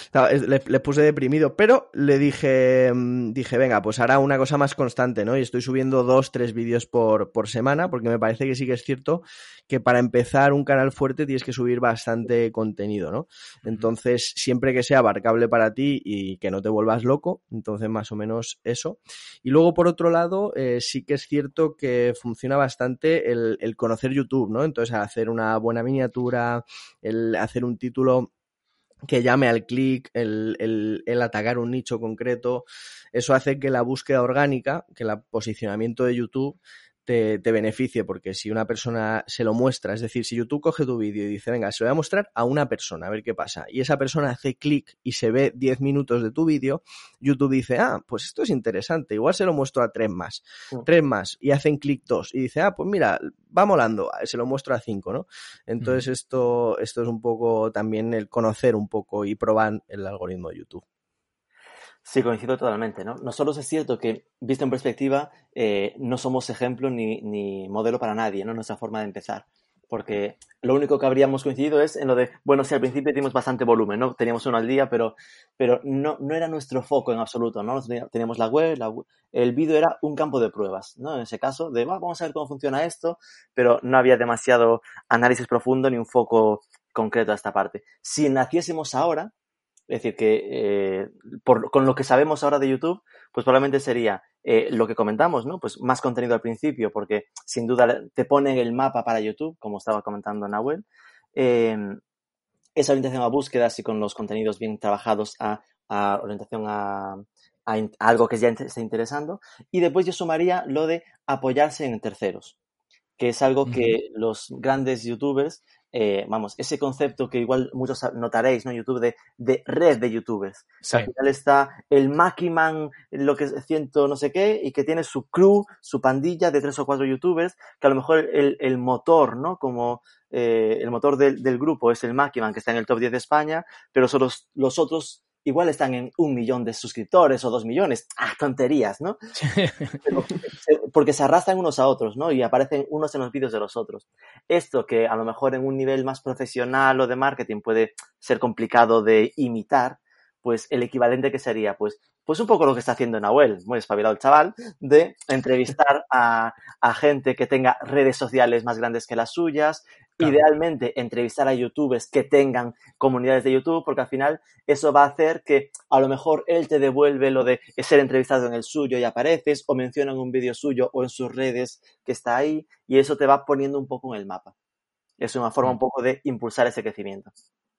Estaba- es- Le, le puse deprimido, pero le dije, mm, dije, venga, pues hará una cosa más constante, ¿no? Y estoy subiendo dos, tres vídeos por, por semana, porque me parece que sí que es cierto que para empezar un canal fuerte tienes que subir bastante contenido, ¿no? Entonces, siempre que sea abarcable para ti y que no te vuelvas loco, entonces más o menos eso. Y luego, por otro lado, eh, sí que es cierto que funciona bastante el, el conocer YouTube, ¿no? Entonces, hacer una buena miniatura, el hacer un título que llame al clic, el, el, el, atacar un nicho concreto, eso hace que la búsqueda orgánica, que el posicionamiento de YouTube te, te, beneficie, porque si una persona se lo muestra, es decir, si YouTube coge tu vídeo y dice, venga, se lo voy a mostrar a una persona, a ver qué pasa, y esa persona hace clic y se ve 10 minutos de tu vídeo, YouTube dice, ah, pues esto es interesante, igual se lo muestro a tres más, sí. tres más, y hacen clic dos, y dice, ah, pues mira, va molando, se lo muestro a cinco, ¿no? Entonces mm. esto, esto es un poco también el conocer un poco y probar el algoritmo de YouTube. Sí, coincido totalmente, ¿no? Nosotros es cierto que, visto en perspectiva, eh, no somos ejemplo ni, ni, modelo para nadie, ¿no? Nuestra forma de empezar. Porque lo único que habríamos coincidido es en lo de, bueno, sí, al principio teníamos bastante volumen, ¿no? Teníamos uno al día, pero, pero no, no era nuestro foco en absoluto, ¿no? Teníamos la web, la el vídeo era un campo de pruebas, ¿no? En ese caso, de, vamos a ver cómo funciona esto, pero no había demasiado análisis profundo ni un foco concreto a esta parte. Si naciésemos ahora, es decir, que eh, por, con lo que sabemos ahora de YouTube, pues probablemente sería eh, lo que comentamos, ¿no? Pues más contenido al principio, porque sin duda te pone el mapa para YouTube, como estaba comentando Nahuel. Eh, esa orientación a búsquedas y con los contenidos bien trabajados a, a orientación a, a, a, algo que ya está interesando. Y después yo sumaría lo de apoyarse en terceros. que es algo que los grandes youtubers eh, vamos, ese concepto que igual muchos notaréis, ¿no? YouTube, de, de red de youtubers. Al final está el Makiman, lo que es ciento no sé qué, y que tiene su crew, su pandilla de tres o cuatro youtubers, que a lo mejor el, el motor, ¿no? Como eh, el motor del, del, grupo es el Makiman, que está en el top 10 de España, pero son los, los otros igual están en un millón de suscriptores o dos millones. Ah, tonterías, ¿no? porque se arrastran unos a otros, ¿no? Y aparecen unos en los vídeos de los otros. Esto que a lo mejor en un nivel más profesional o de marketing puede ser complicado de imitar, pues el equivalente que sería, pues, pues un poco lo que está haciendo Nahuel, muy espabilado el chaval, de entrevistar a, a gente que tenga redes sociales más grandes que las suyas, idealmente entrevistar a youtubers que tengan comunidades de YouTube, porque al final eso va a hacer que a lo mejor él te devuelve lo de ser entrevistado en el suyo y apareces, o mencionan un vídeo suyo o en sus redes que está ahí, y eso te va poniendo un poco en el mapa. Es una forma un mm. poco de impulsar ese crecimiento.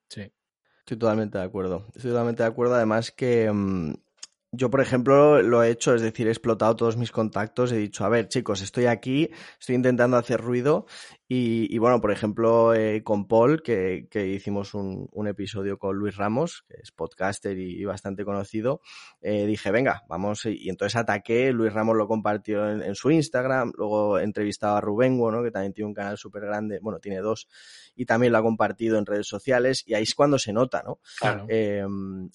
Sí. Estoy totalmente de acuerdo. Estoy totalmente de acuerdo. Además que mm, yo, por ejemplo, lo he hecho, es decir, he explotado todos mis contactos, he dicho, a ver, chicos, estoy aquí, estoy intentando hacer ruido y, bueno, por ejemplo, eh, con Paul, que, que hicimos un, un, episodio con Luis Ramos, que es podcaster y, bastante conocido, eh, dije, venga, vamos, y entonces ataqué, Luis Ramos lo compartió en, su Instagram, luego he entrevistado a Rubengo, ¿no? que también tiene un canal súper grande, bueno, tiene dos, y también lo ha compartido en redes sociales, y ahí es cuando se nota, ¿no? Eh,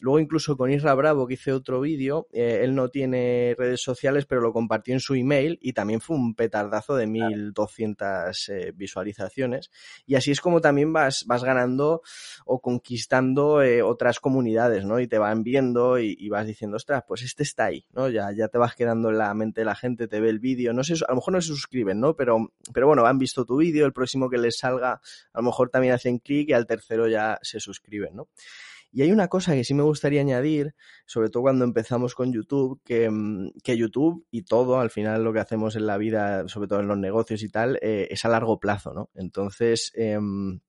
luego incluso con Isra Bravo, que hice otro vídeo, eh, él no tiene redes sociales, pero lo compartió en su email, y también fue un petardazo de 1200 eh, visualizaciones. Y así es como también vas, vas ganando o conquistando eh, otras comunidades, ¿no? Y te van viendo y, vas diciendo, ostras, pues este está ahí, ¿no? Ya, ya te vas quedando en la mente de la gente, te ve el vídeo, no sé, a lo mejor no se suscriben, ¿no? Pero, pero bueno, han visto tu vídeo, el próximo que les salga, a lo mejor también hacen clic y al tercero ya se suscriben, ¿no? Y hay una cosa que sí me gustaría añadir, sobre todo cuando empezamos con YouTube, que, mm, que YouTube y todo, al final lo que hacemos en la vida, sobre todo en los negocios y tal, eh, es a largo plazo, ¿no? Entonces, em,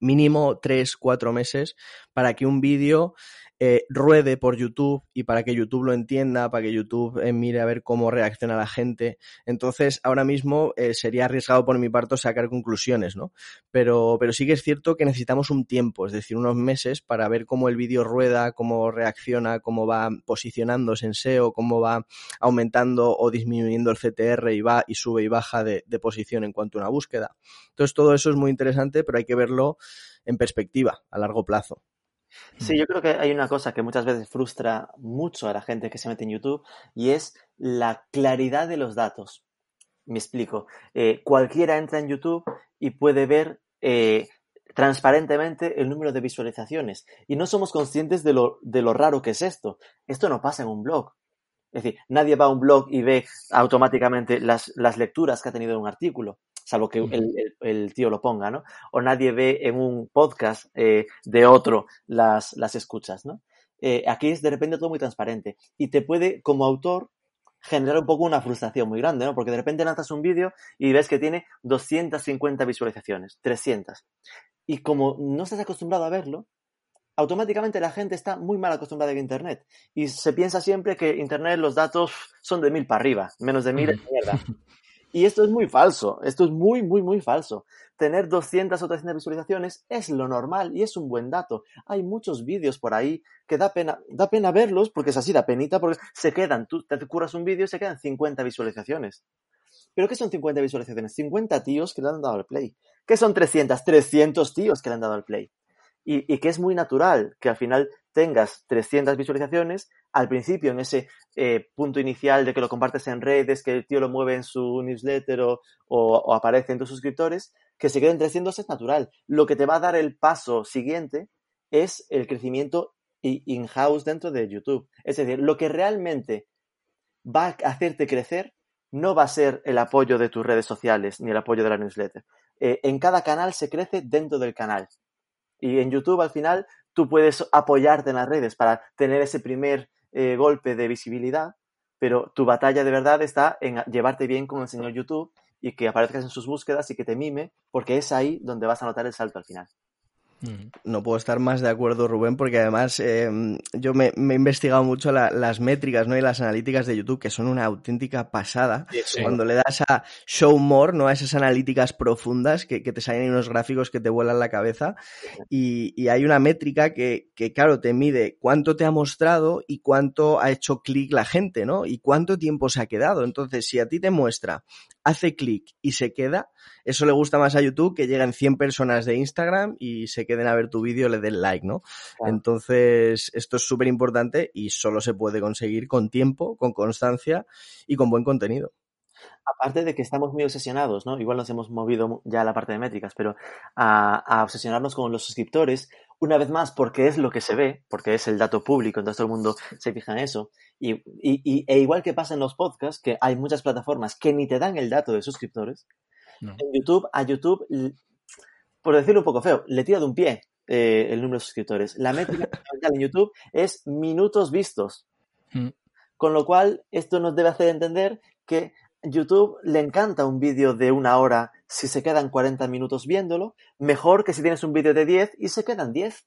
mínimo tres, cuatro meses para que un vídeo eh, ruede por YouTube y para que YouTube lo entienda, para que YouTube eh, mire a ver cómo reacciona la gente. Entonces, ahora mismo eh, sería arriesgado por mi parte sacar conclusiones, ¿no? Pero, pero sí que es cierto que necesitamos un tiempo, es decir, unos meses para ver cómo el vídeo rueda, cómo reacciona, cómo va posicionándose en SEO, cómo va aumentando o disminuyendo el CTR y va y sube y baja de, de posición en cuanto a una búsqueda. Entonces, todo eso es muy interesante, pero hay que verlo en perspectiva, a largo plazo. Sí, yo creo que hay una cosa que muchas veces frustra mucho a la gente que se mete en YouTube y es la claridad de los datos. Me explico. Eh, cualquiera entra en YouTube y puede ver eh, transparentemente el número de visualizaciones y no somos conscientes de lo, de lo raro que es esto. Esto no pasa en un blog. Es decir, nadie va a un blog y ve automáticamente las, las lecturas que ha tenido un artículo salvo que el, tío lo ponga, ¿no? O nadie ve en un podcast eh, de otro las, las escuchas, ¿no? Eh, aquí es de repente todo muy transparente y te puede, como autor, generar un poco una frustración muy grande, ¿no? Porque de repente lanzas un vídeo y ves que tiene 250 visualizaciones, 300. Y como no estás acostumbrado a verlo, automáticamente la gente está muy mal acostumbrada a Internet. Y se piensa siempre que Internet los datos son de mil para arriba, menos de mil es mierda. Y esto es muy falso, esto es muy, muy, muy falso. Tener 200 o 300 visualizaciones es lo normal y es un buen dato. Hay muchos vídeos por ahí que da pena, da pena verlos porque es así, da penita porque se quedan, tú te curras un vídeo y se quedan 50 visualizaciones. ¿Pero qué son 50 visualizaciones? 50 tíos que le han dado al play. ¿Qué son 300? 300 tíos que le han dado al play. Y que es muy natural que al final tengas 300 visualizaciones, al principio en ese eh, punto inicial de que lo compartes en redes, que el tío lo mueve en su newsletter o, aparece en tus suscriptores, que se queden 300 es natural. Lo que te va a dar el paso siguiente es el crecimiento in-house dentro de YouTube. Es decir, lo que realmente va a hacerte crecer no va a ser el apoyo de tus redes sociales ni el apoyo de la newsletter. Eh, en cada canal se crece dentro del canal. Y en YouTube al final tú puedes apoyarte en las redes para tener ese primer eh, golpe de visibilidad, pero tu batalla de verdad está en llevarte bien con el señor YouTube y que aparezcas en sus búsquedas y que te mime, porque es ahí donde vas a notar el salto al final. No puedo estar más de acuerdo, Rubén, porque además eh, yo me, he investigado mucho las métricas ¿no? y las analíticas de YouTube, que son una auténtica pasada. Cuando le das a Show More, ¿no? a esas analíticas profundas que, te salen unos gráficos que te vuelan la cabeza. Y, hay una métrica que, que, claro, te mide cuánto te ha mostrado y cuánto ha hecho clic la gente, ¿no? Y cuánto tiempo se ha quedado. Entonces, si a ti te muestra, hace clic y se queda, eso le gusta más a YouTube que lleguen 100 personas de Instagram y se queden a ver tu vídeo, le den like, ¿no? Entonces, esto es súper importante y solo se puede conseguir con tiempo, con constancia y con buen contenido. Aparte de que estamos muy obsesionados, ¿no? Igual nos hemos movido ya a la parte de métricas, pero a, obsesionarnos con los suscriptores, una vez más, porque es lo que se ve, porque es el dato público, entonces todo el mundo se fija en eso. Y, e igual que pasa en los podcasts, que hay muchas plataformas que ni te dan el dato de suscriptores, en YouTube, a YouTube, por decirlo un poco feo, le tira de un pie eh, el número de suscriptores. La métrica en YouTube es minutos vistos. Mm. Con lo cual, esto nos debe hacer entender que YouTube le encanta un vídeo de una hora si se quedan 40 minutos viéndolo, mejor que si tienes un vídeo de 10 y se quedan 10.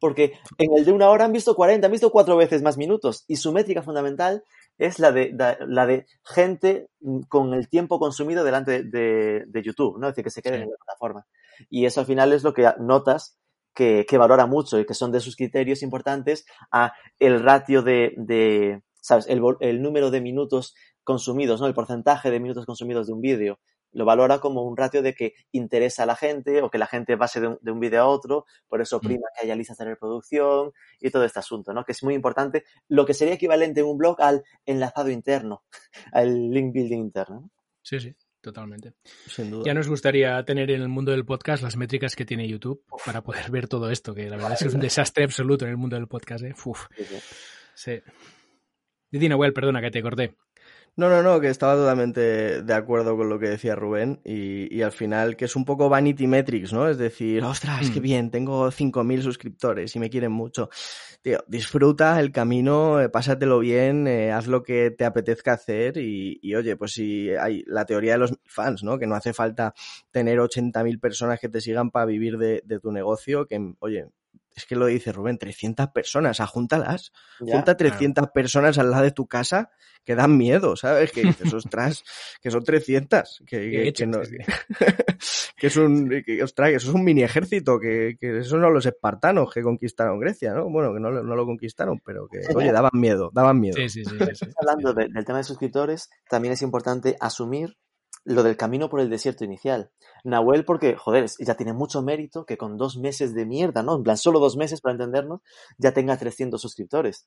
Porque en el de una hora han visto 40, han visto cuatro veces más minutos. Y su métrica fundamental es la de, la de gente con el tiempo consumido delante de, YouTube, ¿no? Es decir, que se queden en la plataforma. Y eso al final es lo que notas que, valora mucho y que son de sus criterios importantes a el ratio de, ¿sabes? El, el, número de minutos consumidos, ¿no? El porcentaje de minutos consumidos de un vídeo lo valora como un ratio de que interesa a la gente o que la gente pase de un, de un vídeo a otro, por eso mm. prima que haya listas de reproducción y todo este asunto, ¿no? Que es muy importante, lo que sería equivalente en un blog al enlazado interno, al link building interno. Sí, sí, totalmente. Sin duda. Ya nos gustaría tener en el mundo del podcast las métricas que tiene YouTube para poder ver todo esto, que la verdad es que es un desastre absoluto en el mundo del podcast, ¿eh? Uf. Sí. sí. Didi Noel, perdona que te corté. No, no, no, que estaba totalmente de acuerdo con lo que decía Rubén y, y al final que es un poco vanity metrics, ¿no? Es decir, ostras, qué mm. bien, tengo 5.000 suscriptores y me quieren mucho. Tío, disfruta el camino, eh, pásatelo bien, eh, haz lo que te apetezca hacer y, y, oye, pues si hay la teoría de los fans, ¿no? Que no hace falta tener 80.000 personas que te sigan para vivir de, de tu negocio, que, oye, es que lo dice Rubén, 300 personas, ajúntalas. Junta 300 personas al lado de tu casa que dan miedo, ¿sabes? Que dices, ostras, que son 300. Que, que, no, que es un, que, ostras, que eso es un mini ejército, que, que esos son los espartanos que conquistaron Grecia, ¿no? Bueno, que no, no lo conquistaron, pero que, oye, daban miedo, daban miedo. Sí, sí, sí. Hablando del tema de suscriptores, también es importante asumir lo del camino por el desierto inicial. Nahuel, porque, joder, ya tiene mucho mérito que con dos meses de mierda, ¿no? En plan, solo dos meses para entendernos, ya tenga 300 suscriptores.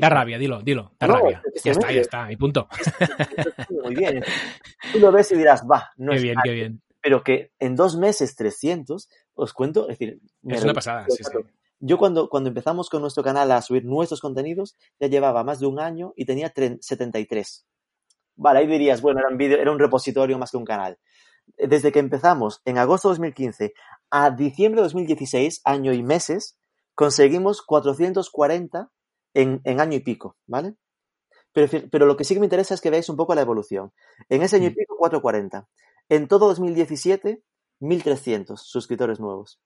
Da rabia, dilo, dilo, da rabia. Ya está, ya está, y punto. Muy bien. Tú lo ves y dirás, va, no qué bien, qué bien. Pero que en dos meses 300, os cuento, es decir... Es una pasada, sí, sí. Yo cuando, cuando empezamos con nuestro canal a subir nuestros contenidos, ya llevaba más de un año y tenía 73. Vale, ahí dirías, bueno, era un, video, era un repositorio más que un canal. Desde que empezamos en agosto de 2015 a diciembre de 2016, año y meses, conseguimos 440 en, en año y pico, ¿vale? Pero, pero, lo que sí que me interesa es que veáis un poco la evolución. En ese año y mm. pico, 440. En todo 2017, 1.300 suscriptores nuevos.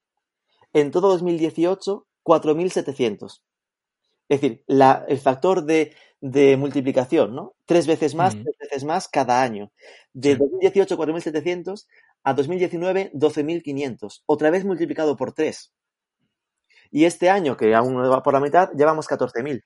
En todo 2018, 4.700. Es decir, la, el factor de de multiplicación, ¿no? Tres veces más, tres veces más cada año. De 2018, 4.700 a 2019, 12.500. Otra vez multiplicado por tres. Y este año, que aún no va por la mitad, llevamos 14.000.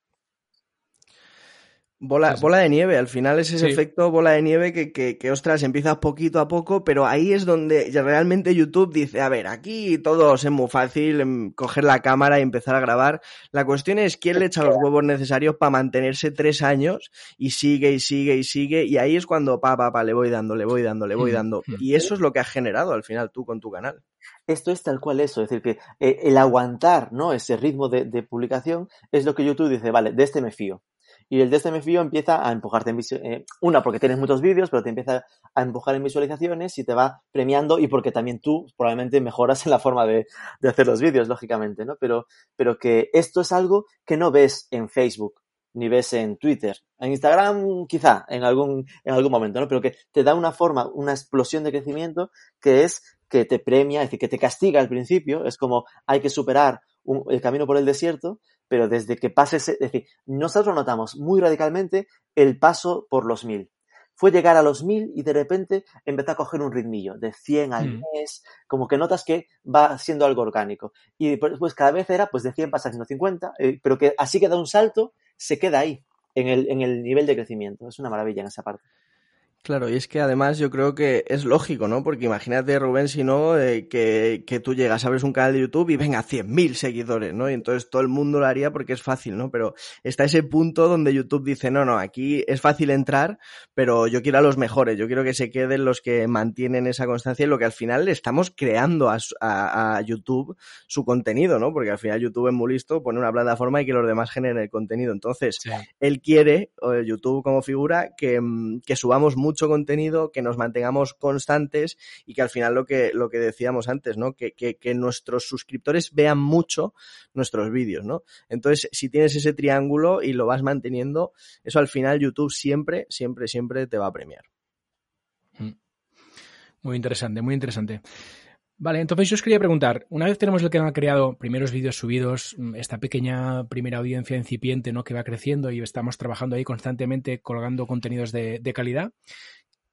Bola, bola de nieve, al final es ese efecto bola de nieve que, que, que, ostras, empieza poquito a poco, pero ahí es donde realmente YouTube dice, a ver, aquí todo es muy fácil, em, coger la cámara y empezar a grabar. La cuestión es quién le echa los huevos necesarios para mantenerse tres años y sigue y sigue y sigue, y ahí es cuando, pa, pa, pa, le voy dando, le voy dando, le voy dando. Y eso es lo que has generado al final tú con tu canal. Esto es tal cual eso, es decir, que eh, el aguantar ¿no? ese ritmo de, de publicación es lo que YouTube dice, vale, de este me fío y el DSMFIO empieza a empujarte en eh, una porque tienes muchos vídeos, pero te empieza a empujar en visualizaciones y te va premiando y porque también tú probablemente mejoras en la forma de, de hacer los vídeos, lógicamente, ¿no? Pero, pero que esto es algo que no ves en Facebook ni ves en Twitter. En Instagram quizá en algún, en algún momento, ¿no? Pero que te da una forma, una explosión de crecimiento que es que te premia, es decir, que te castiga al principio, es como hay que superar el camino por el desierto, pero desde que pases, es decir, nosotros notamos muy radicalmente el paso por los mil. Fue llegar a los mil y de repente empezó a coger un ritmillo de 100 al mm. mes, como que notas que va siendo algo orgánico. Y después pues cada vez era, pues de 100 pasa a 150, eh, pero que así que da un salto, se queda ahí, en el, en el nivel de crecimiento. Es una maravilla en esa parte. Claro, y es que además yo creo que es lógico, ¿no? Porque imagínate, Rubén, si no, eh, que, que, tú llegas, abres un canal de YouTube y venga, 100.000 seguidores, ¿no? Y entonces todo el mundo lo haría porque es fácil, ¿no? Pero está ese punto donde YouTube dice, no, no, aquí es fácil entrar, pero yo quiero a los mejores, yo quiero que se queden los que mantienen esa constancia y lo que al final le estamos creando a, a, YouTube su contenido, ¿no? Porque al final YouTube es muy listo, pone una plataforma y que los demás generen el contenido. Entonces, él quiere, YouTube como figura, que, mm, que subamos mucho contenido, que nos mantengamos constantes y que al final lo que, lo que decíamos antes, ¿no? Que, que, que nuestros suscriptores vean mucho nuestros vídeos, ¿no? Entonces, si tienes ese triángulo y lo vas manteniendo, eso al final YouTube siempre, siempre, siempre te va a premiar. Mm. Muy interesante, muy interesante. Vale, entonces yo os quería preguntar, una vez tenemos el canal creado, primeros vídeos subidos, mm, esta pequeña primera audiencia incipiente, ¿no? Que va creciendo y estamos trabajando ahí constantemente colgando contenidos de, de calidad.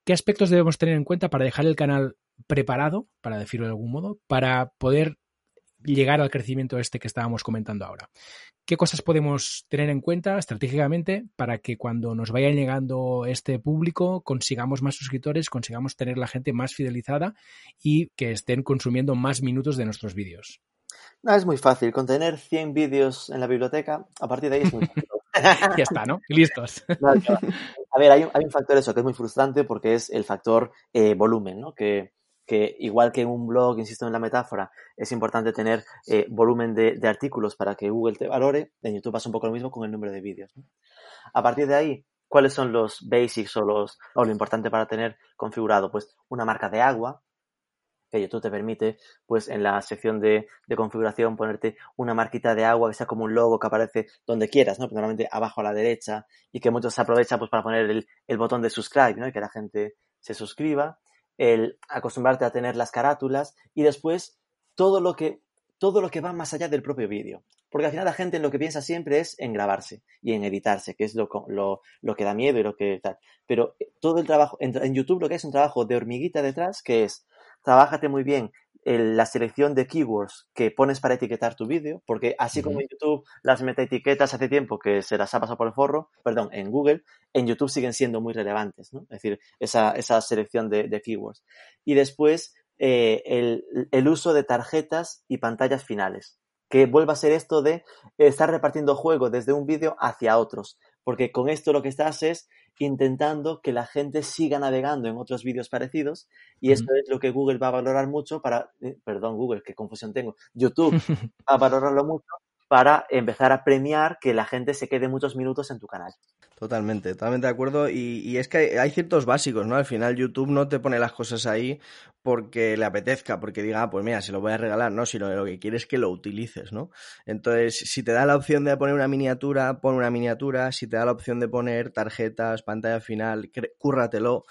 ¿Qué aspectos debemos tener en cuenta para dejar el canal preparado, para decirlo de algún modo, para poder llegar al crecimiento este que estábamos comentando ahora? ¿Qué cosas podemos tener en cuenta estratégicamente para que cuando nos vaya llegando este público consigamos más suscriptores, consigamos tener la gente más fidelizada y que estén consumiendo más minutos de nuestros vídeos? No, es muy fácil. Con tener 100 vídeos en la biblioteca, a partir de ahí es muy fácil. ya está, ¿no? listos. a ver, hay un, factor eso que es muy frustrante porque es el factor eh, volumen, ¿no? Que, que igual que un blog, insisto en la metáfora, es importante tener eh, volumen de, artículos para que Google te valore, en YouTube pasa un poco lo mismo con el número de vídeos. A partir de ahí, ¿cuáles son los basics o, los, o lo importante para tener configurado? Pues una marca de agua, que YouTube te permite, pues en la sección de, configuración ponerte una marquita de agua que sea como un logo que aparece donde quieras, ¿no? Normalmente abajo a la derecha y que muchos se aprovechan pues para poner el, el botón de subscribe, ¿no? Y que la gente se suscriba el acostumbrarte a tener las carátulas y después todo lo que, todo lo que va más allá del propio vídeo. Porque al final la gente lo que piensa siempre es en grabarse y en editarse, que es lo, lo, lo que da miedo y lo que tal. Pero eh, todo el trabajo, en, en YouTube lo que es un trabajo de hormiguita detrás, que es, trabájate muy bien la selección de keywords que pones para etiquetar tu vídeo, porque así como en YouTube las metaetiquetas hace tiempo que se las ha pasado por el forro, perdón, en Google, en YouTube siguen siendo muy relevantes, ¿no? Es decir, esa, esa selección de, keywords. Y después, eh, el, el uso de tarjetas y pantallas finales que vuelva a ser esto de estar repartiendo juego desde un vídeo hacia otros, porque con esto lo que estás es intentando que la gente siga navegando en otros vídeos parecidos y esto es lo que Google va a valorar mucho para, eh, perdón Google, qué confusión tengo, YouTube va a valorarlo mucho para empezar a premiar que la gente se quede muchos minutos en tu canal. Totalmente, totalmente de acuerdo. Y, es que hay, ciertos básicos, ¿no? Al final YouTube no te pone las cosas ahí porque le apetezca, porque diga, ah, pues mira, se lo voy a regalar, no, sino lo que quiere es que lo utilices, ¿no? Entonces, si te da la opción de poner una miniatura, pon una miniatura. Si te da la opción de poner tarjetas, pantalla final, cúrratelo.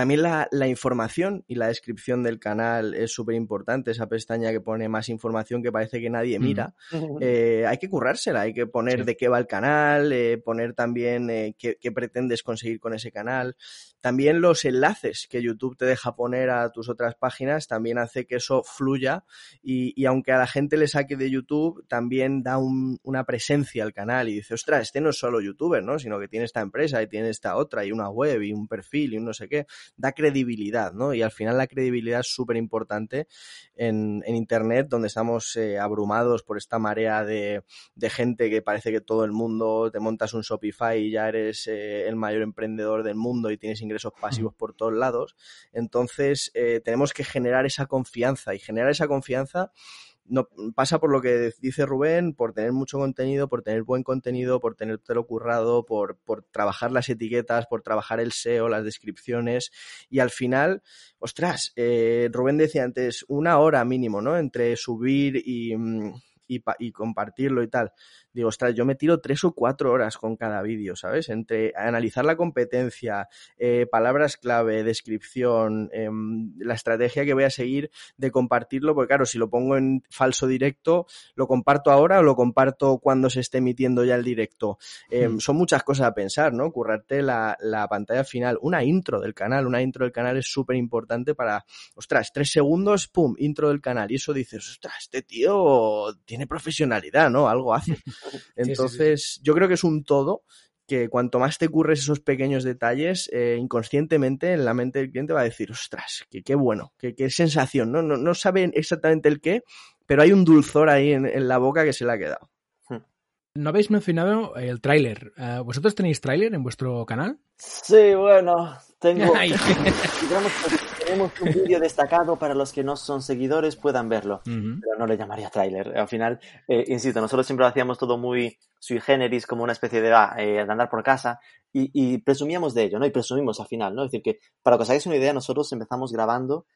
También la, información y la descripción del canal es súper importante, esa pestaña que pone más información que parece que nadie mira. Eh, hay que currársela, hay que poner de qué va el canal, eh, poner también eh, qué, qué, pretendes conseguir con ese canal. También los enlaces que YouTube te deja poner a tus otras páginas también hace que eso fluya y, y aunque a la gente le saque de YouTube, también da un, una presencia al canal y dice, ostras, este no es solo youtuber, ¿no? Sino que tiene esta empresa y tiene esta otra y una web y un perfil y un no sé qué. Da credibilidad, ¿no? Y al final la credibilidad es súper importante en, en, Internet donde estamos eh, abrumados por esta marea de, de, gente que parece que todo el mundo te montas un Shopify y ya eres eh, el mayor emprendedor del mundo y tienes ingresos pasivos por todos lados. Entonces, eh, tenemos que generar esa confianza y generar esa confianza no, pasa por lo que dice Rubén, por tener mucho contenido, por tener buen contenido, por tenértelo currado, por, por trabajar las etiquetas, por trabajar el SEO, las descripciones y al final, ostras, eh, Rubén decía antes, una hora mínimo, ¿no? Entre subir y, mm, y, y, compartirlo y tal. Digo, ostras, yo me tiro tres o cuatro horas con cada vídeo, ¿sabes? Entre analizar la competencia, eh, palabras clave, descripción, em, la estrategia que voy a seguir de compartirlo, porque claro, si lo pongo en falso directo, ¿lo comparto ahora o lo comparto cuando se esté emitiendo ya el directo? Em, hmm. Son muchas cosas a pensar, ¿no? Currarte la, la pantalla final, una intro del canal, una intro del canal es súper importante para, ostras, tres segundos, pum, intro del canal. Y eso dices, ostras, este tío tiene profesionalidad, ¿no? Algo hace. Entonces, yo creo que es un todo que cuanto más te curres esos pequeños detalles, eh, inconscientemente en la mente del cliente va a decir, ostras, que qué bueno, qué, qué sensación, ¿no? ¿no? No saben exactamente el qué, pero hay un dulzor ahí en, en la boca que se le ha quedado. No habéis mencionado el tráiler. Eh, ¿Vosotros tenéis tráiler en vuestro canal? Sí, bueno, tengo. tenemos un vídeo destacado para los que no son seguidores puedan verlo, pero no le llamaría tráiler. Al final, eh, insisto, nosotros siempre lo hacíamos todo muy sui generis, como una especie de, ah, eh, de andar por casa, y, y, presumíamos de ello, ¿no? Y presumimos al final, ¿no? Es decir, que para que os hagáis una idea, nosotros empezamos grabando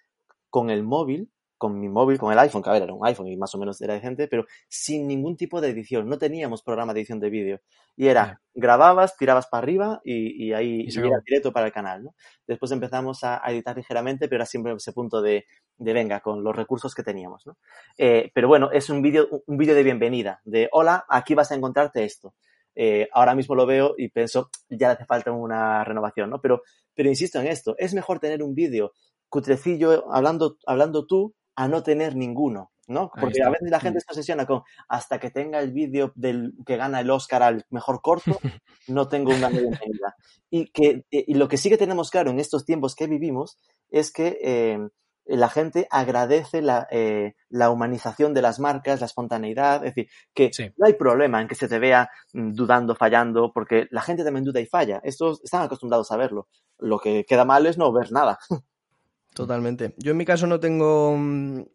con el móvil con mi móvil, con el iPhone, que a ver, era un iPhone y más o menos era decente, pero sin ningún tipo de edición. No teníamos programa de edición de vídeo. Y era, grababas, tirabas para arriba y, ahí era directo para el canal, ¿no? Después empezamos a, editar ligeramente, pero era siempre ese punto de, de venga, con los recursos que teníamos, ¿no? Eh, pero bueno, es un vídeo un vídeo de bienvenida, de hola, aquí vas a encontrarte esto. Eh, ahora mismo lo veo y pienso, ya le hace falta una renovación, ¿no? Pero, pero insisto en esto, es mejor tener un vídeo cutrecillo hablando, hablando tú a no tener ninguno, ¿no? Porque a veces la gente se obsesiona con hasta que tenga el vídeo del que gana el Oscar al mejor corto, no tengo una bienvenida. Y, que, eh, y lo que sí que tenemos claro en estos tiempos que vivimos es que eh, la gente agradece la, eh, la, humanización de las marcas, la espontaneidad, es decir, que no hay problema en que se te vea mm, dudando, fallando, porque la gente también duda y falla. Estos están acostumbrados a verlo. Lo que queda mal es no ver nada. Totalmente. Yo en mi caso no tengo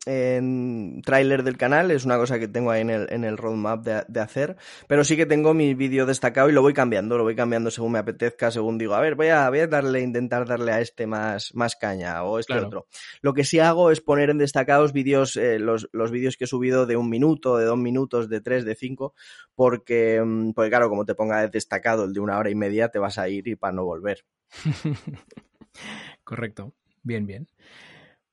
en tráiler del canal, es una cosa que tengo ahí en el, en el roadmap de, hacer, pero sí que tengo mi vídeo destacado y lo voy cambiando, lo voy cambiando según me apetezca, según digo, a ver, voy a, voy a darle, intentar darle a este más, más caña o este otro. Lo que sí hago es poner en destacados vídeos, eh, los, los vídeos que he subido de un minuto, de dos minutos, de tres, de cinco, porque, mm, porque claro, como te ponga destacado el de una hora y media, te vas a ir y para no volver. Correcto. Bien, bien.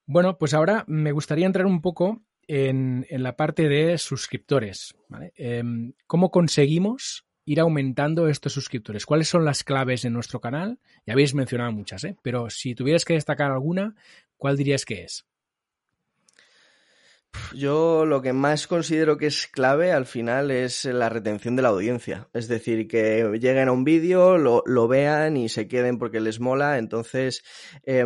Bueno, pues ahora me gustaría entrar un poco en, la parte de suscriptores. Em, ¿Cómo conseguimos ir aumentando estos suscriptores? ¿Cuáles son las claves en nuestro canal? Ya habéis mencionado muchas, ¿eh? pero si tuvieras que destacar alguna, ¿cuál dirías que es? Yo lo que más considero que es clave al final es la retención de la audiencia. Es decir, que lleguen a un vídeo, lo, lo, vean y se queden porque les mola. Entonces, eh,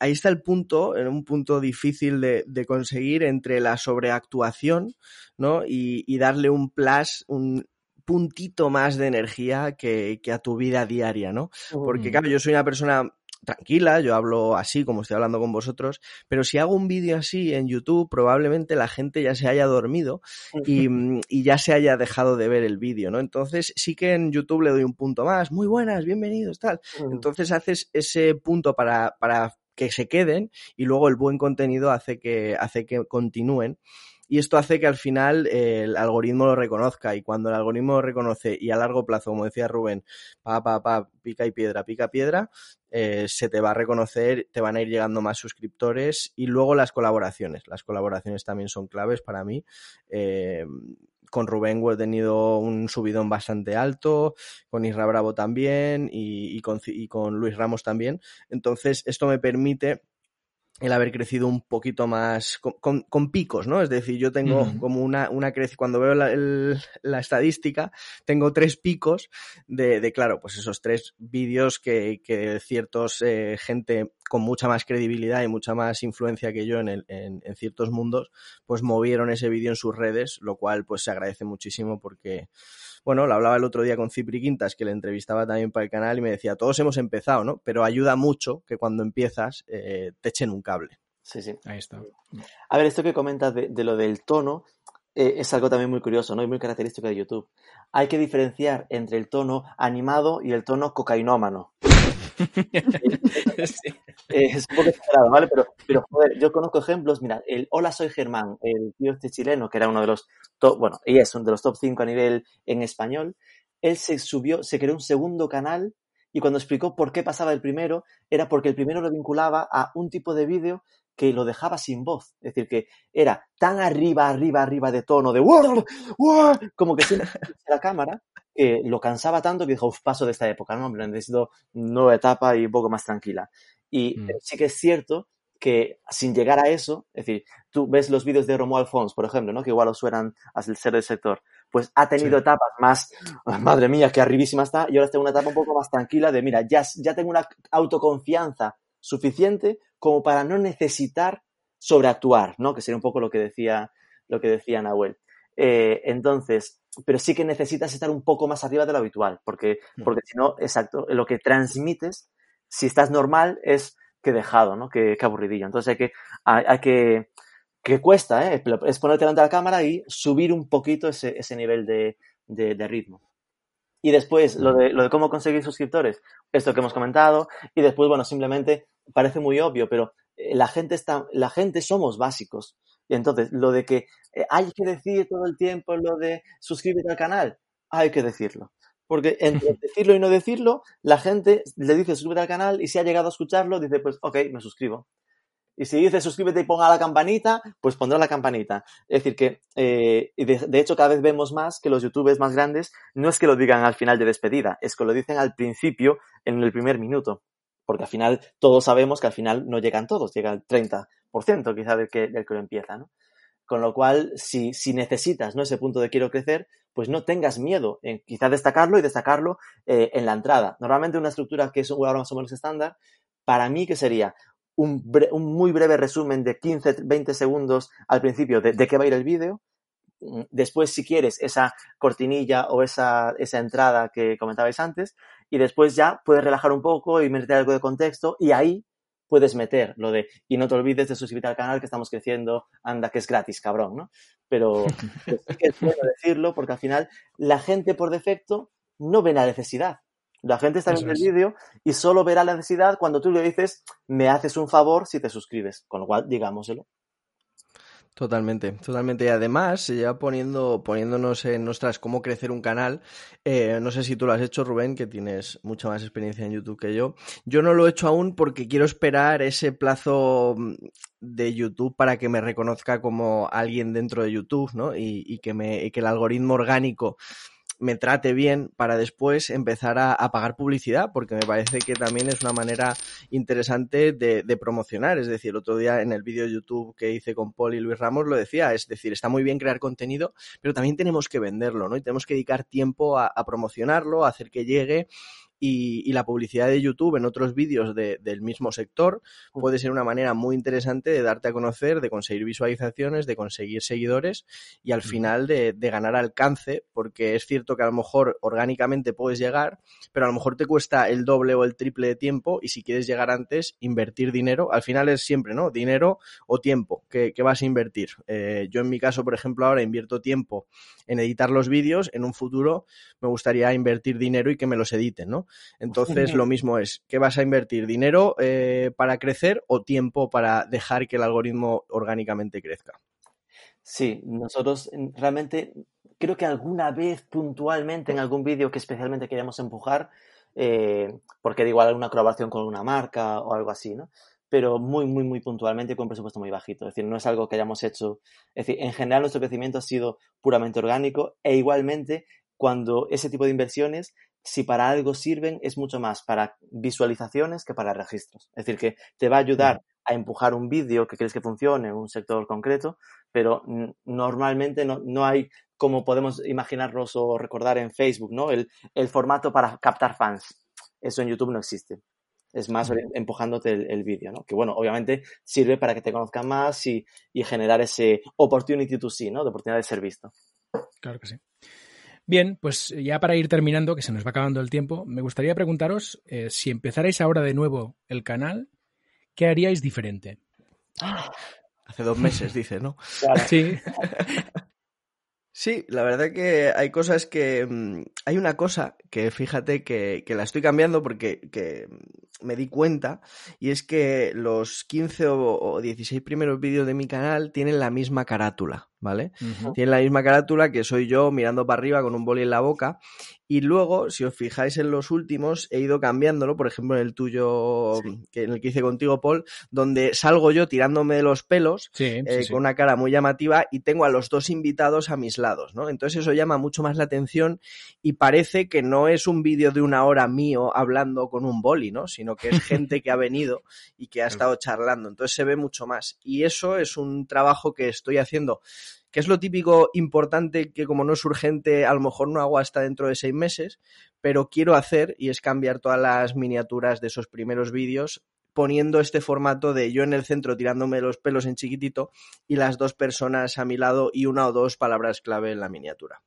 ahí está el punto, en un punto difícil de, de conseguir entre la sobreactuación ¿no? y, y darle un plus, un, puntito más de energía que, que, a tu vida diaria, ¿no? Porque, claro, yo soy una persona tranquila, yo hablo así como estoy hablando con vosotros, pero si hago un vídeo así en YouTube, probablemente la gente ya se haya dormido y, y ya se haya dejado de ver el vídeo, ¿no? Entonces sí que en YouTube le doy un punto más, muy buenas, bienvenidos, tal. Entonces haces ese punto para, para que se queden y luego el buen contenido hace que, hace que continúen y esto hace que al final eh, el algoritmo lo reconozca y cuando el algoritmo lo reconoce y a largo plazo, como decía Rubén, pa, pa, pa, pica y piedra, pica piedra, eh, se te va a reconocer, te van a ir llegando más suscriptores y luego las colaboraciones. Las colaboraciones también son claves para mí. Eh, con Rubén he tenido un subidón bastante alto, con Isra Bravo también y, con Luis Ramos también. Entonces, esto me permite el haber crecido un poquito más con, con, con, picos, ¿no? Es decir, yo tengo como una, una crece, cuando veo la, el, la, estadística, tengo tres picos de, de claro, pues esos tres vídeos que, que ciertos eh, gente con mucha más credibilidad y mucha más influencia que yo en, el, en, en ciertos mundos, pues movieron ese vídeo en sus redes, lo cual pues se agradece muchísimo porque bueno, lo hablaba el otro día con Cipri Quintas, que le entrevistaba también para el canal y me decía, todos hemos empezado, ¿no? Pero ayuda mucho que cuando empiezas eh, te echen un cable. Sí, sí. Ahí está. A ver, esto que comentas de, de lo del tono eh, es algo también muy curioso, ¿no? Y muy característico de YouTube. Hay que diferenciar entre el tono animado y el tono cocainómano. es un poco exagerado, ¿vale? Pero, pero, joder, yo conozco ejemplos, mira, el Hola soy Germán, el tío este chileno, que era uno de los top, bueno, y es uno de los top 5 a nivel en español, él se subió, se creó un segundo canal y cuando explicó por qué pasaba el primero, era porque el primero lo vinculaba a un tipo de vídeo que lo dejaba sin voz. Es decir, que era tan arriba, arriba, arriba de tono, de como que siempre la cámara, que lo cansaba tanto que dijo, paso de esta época, no, hombre, necesito nueva etapa y un poco más tranquila. Y mm. sí que es cierto que sin llegar a eso, es decir, tú ves los vídeos de Romuald Fons, por ejemplo, ¿no? que igual os suenan al ser del sector, pues ha tenido etapas más, madre mía, qué arribísima está, y ahora tengo una etapa un poco más tranquila de, mira, ya, ya tengo una autoconfianza suficiente como para no necesitar sobreactuar, ¿no? Que sería un poco lo que decía, lo que decía Nahuel. Eh, entonces, pero sí que necesitas estar un poco más arriba de lo habitual, porque, mm. porque si no, exacto, lo que transmites, si estás normal, es que dejado, ¿no? Que, aburridillo. Entonces hay que, hay, que, que cuesta, ¿eh? Es ponerte delante de la cámara y subir un poquito ese, ese nivel de, de, ritmo. Y después, lo de, lo de cómo conseguir suscriptores, esto que hemos comentado, y después, bueno, simplemente parece muy obvio, pero eh, la gente está, la gente somos básicos. Y entonces, lo de que eh, hay que decir todo el tiempo lo de suscríbete al canal, hay que decirlo. Porque entre decirlo y no decirlo, la gente le dice suscríbete al canal y si ha llegado a escucharlo, dice pues ok, me suscribo. Y si dice suscríbete y ponga la campanita, pues pondrá la campanita. Es decir, que eh, de, de, hecho cada vez vemos más que los youtubers más grandes no es que lo digan al final de despedida, es que lo dicen al principio, en el primer minuto. Porque al final todos sabemos que al final no llegan todos, llega el 30% quizá del que, del que lo empieza. ¿no? Con lo cual, si, si necesitas ¿no? ese punto de quiero crecer, pues no tengas miedo en quizá destacarlo y destacarlo eh, en la entrada. Normalmente una estructura que es ahora más o menos estándar, para mí que sería un, un, muy breve resumen de 15, 20 segundos al principio de, de qué va a ir el vídeo. Mm, después, si quieres, esa cortinilla o esa, esa entrada que comentabais antes. Y después ya puedes relajar un poco y meter algo de contexto y ahí puedes meter lo de, y no te olvides de suscribirte al canal que estamos creciendo, anda que es gratis, cabrón, ¿no? Pero es bueno decirlo porque al final la gente por defecto no ve la necesidad. La gente está viendo el vídeo y solo verá la necesidad cuando tú le dices, me haces un favor si te suscribes. Con lo cual, digámoselo. Totalmente, totalmente. Y además, ya poniendo, poniéndonos en nuestras cómo crecer un canal, eh, no sé si tú lo has hecho, Rubén, que tienes mucha más experiencia en YouTube que yo. Yo no lo he hecho aún porque quiero esperar ese plazo mm, de YouTube para que me reconozca como alguien dentro de YouTube, ¿no? Y, y que, me, y que el algoritmo orgánico me trate bien para después empezar a, pagar publicidad, porque me parece que también es una manera interesante de, promocionar. Es decir, otro día en el vídeo de YouTube que hice con Paul y Luis Ramos lo decía, es decir, está muy bien crear contenido, pero también tenemos que venderlo, ¿no? Y tenemos que dedicar tiempo a, a promocionarlo, a hacer que llegue y, la publicidad de YouTube en otros vídeos del mismo sector puede ser una manera muy interesante de darte a conocer, de conseguir visualizaciones, de conseguir seguidores y al final de, ganar alcance, porque es cierto que a lo mejor orgánicamente puedes llegar, pero a lo mejor te cuesta el doble o el triple de tiempo y si quieres llegar antes, invertir dinero, al final es siempre, ¿no? Dinero o tiempo que, vas a invertir. Eh, yo en mi caso, por ejemplo, ahora invierto tiempo en editar los vídeos, en un futuro me gustaría invertir dinero y que me los editen, ¿no? Entonces, lo mismo es, ¿qué vas a invertir? ¿Dinero eh, para crecer o tiempo para dejar que el algoritmo orgánicamente crezca? Sí, nosotros realmente creo que alguna vez puntualmente en algún vídeo que especialmente queríamos empujar, eh, porque digo alguna colaboración con una marca o algo así, ¿no? Pero muy, muy, muy puntualmente con un presupuesto muy bajito. Es decir, no es algo que hayamos hecho. Es decir, en general nuestro crecimiento ha sido puramente orgánico e igualmente cuando ese tipo de inversiones si para algo sirven, es mucho más para visualizaciones que para registros. Es decir, que te va a ayudar a empujar un vídeo que crees que funcione en un sector concreto, pero normalmente no, hay como podemos imaginarnos o recordar en Facebook, ¿no? El, formato para captar fans. Eso en YouTube no existe. Es más empujándote el, vídeo, ¿no? Que bueno, obviamente sirve para que te conozcan más y, y generar ese opportunity to see, ¿no? De oportunidad de ser visto. Claro que sí. Bien, pues ya para ir terminando, que se nos va acabando el tiempo, me gustaría preguntaros eh, si empezarais ahora de nuevo el canal, ¿qué haríais diferente? Hace dos meses, dice, ¿no? Sí. Sí, la verdad que hay cosas que... mm, Hay una cosa que fíjate que, que la estoy cambiando porque que me di cuenta y es que los 15 o, o 16 primeros vídeos de mi canal tienen la misma carátula, ¿vale? Ujú. Tienen la misma carátula que soy yo mirando para arriba con un boli en la boca. Y luego, si os fijáis en los últimos, he ido cambiándolo, por ejemplo, en el tuyo, que en el que hice contigo, Paul, donde salgo yo tirándome de los pelos, Sí, eh, sí. con una cara muy llamativa, y tengo a los dos invitados a mis lados, ¿no? Entonces eso llama mucho más la atención y parece que no es un vídeo de una hora mío hablando con un boli, ¿no? Sino que es gente que ha venido y que ha estado charlando. Entonces se ve mucho más. Y eso es un trabajo que estoy haciendo que es lo típico importante que como no es urgente, a lo mejor no hago hasta dentro de seis meses, pero quiero hacer y es cambiar todas las miniaturas de esos primeros vídeos poniendo este formato de yo en el centro tirándome los pelos en chiquitito y las dos personas a mi lado y una o dos palabras clave en la miniatura.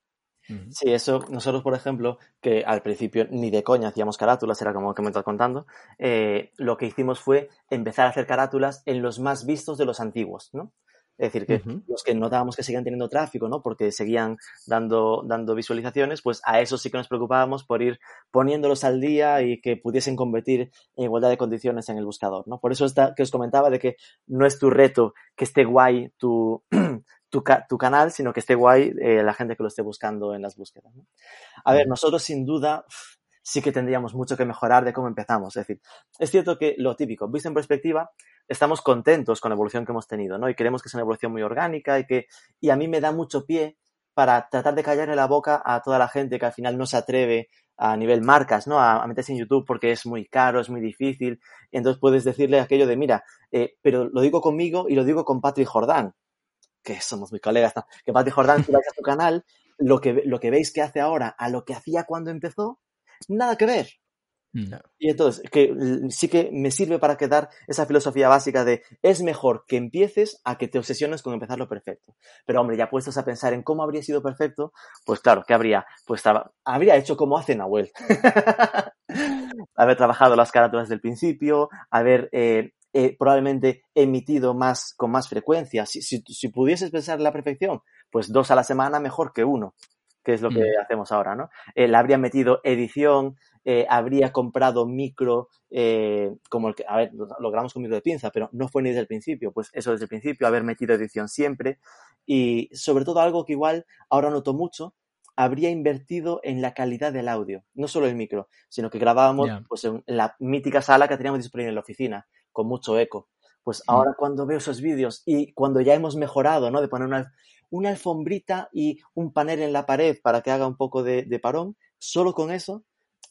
Sí, eso, nosotros, por ejemplo, que al principio ni de coña hacíamos carátulas, era como que me estás contando, eh, lo que hicimos fue empezar a hacer carátulas en los más vistos de los antiguos, ¿no? Es decir, que los que notábamos que seguían teniendo tráfico, ¿no? Porque seguían dando, dando visualizaciones, pues a eso sí que nos preocupábamos por ir poniéndolos al día y que pudiesen competir en igualdad de condiciones en el buscador, ¿no? Por eso está, que os comentaba de que no es tu reto que esté guay tu, tu, tu canal, sino que esté guay eh, la gente que lo esté buscando en las búsquedas, ¿no? A ver, nosotros sin duda sí que tendríamos mucho que mejorar de cómo empezamos. Es decir, es cierto que lo típico, visto en perspectiva, estamos contentos con la evolución que hemos tenido, ¿no? Y queremos que sea una evolución muy orgánica y que, y a mí me da mucho pie para tratar de callarle la boca a toda la gente que al final no se atreve a nivel marcas, ¿no? A, meterse en YouTube porque es muy caro, es muy difícil. Entonces puedes decirle aquello de, mira, eh, pero lo digo conmigo y lo digo con Patrick Jordán, que somos muy colegas, ¿no? Que Patrick Jordán, si vais a su canal, lo que, lo que veis que hace ahora a lo que hacía cuando empezó, nada que ver. Mm. Y entonces, que sí que me sirve para quedar esa filosofía básica de es mejor que empieces a que te obsesiones con empezar lo perfecto. Pero hombre, ya puestos a pensar en cómo habría sido perfecto, pues claro, ¿qué habría? Pues habría hecho como hace Nahuel. haber trabajado las carátulas del principio, haber eh, eh, probablemente emitido más con más frecuencia. Si, si, si pudieses pensar en la perfección, pues dos a la semana mejor que uno, que es lo que Mm. hacemos ahora, ¿no? Eh, le habría metido edición, eh, habría comprado micro, eh, como el que, a ver, lo, lo grabamos con micro de pinza, pero no fue ni desde el principio, pues eso desde el principio, haber metido edición siempre y sobre todo algo que igual ahora noto mucho, habría invertido en la calidad del audio, no solo el micro, sino que grabábamos pues, en la mítica sala que teníamos disponible en la oficina, con mucho eco. Pues Mm. ahora cuando veo esos vídeos y cuando ya hemos mejorado, ¿no? De poner una, una alfombrita y un panel en la pared para que haga un poco de, de parón, solo con eso,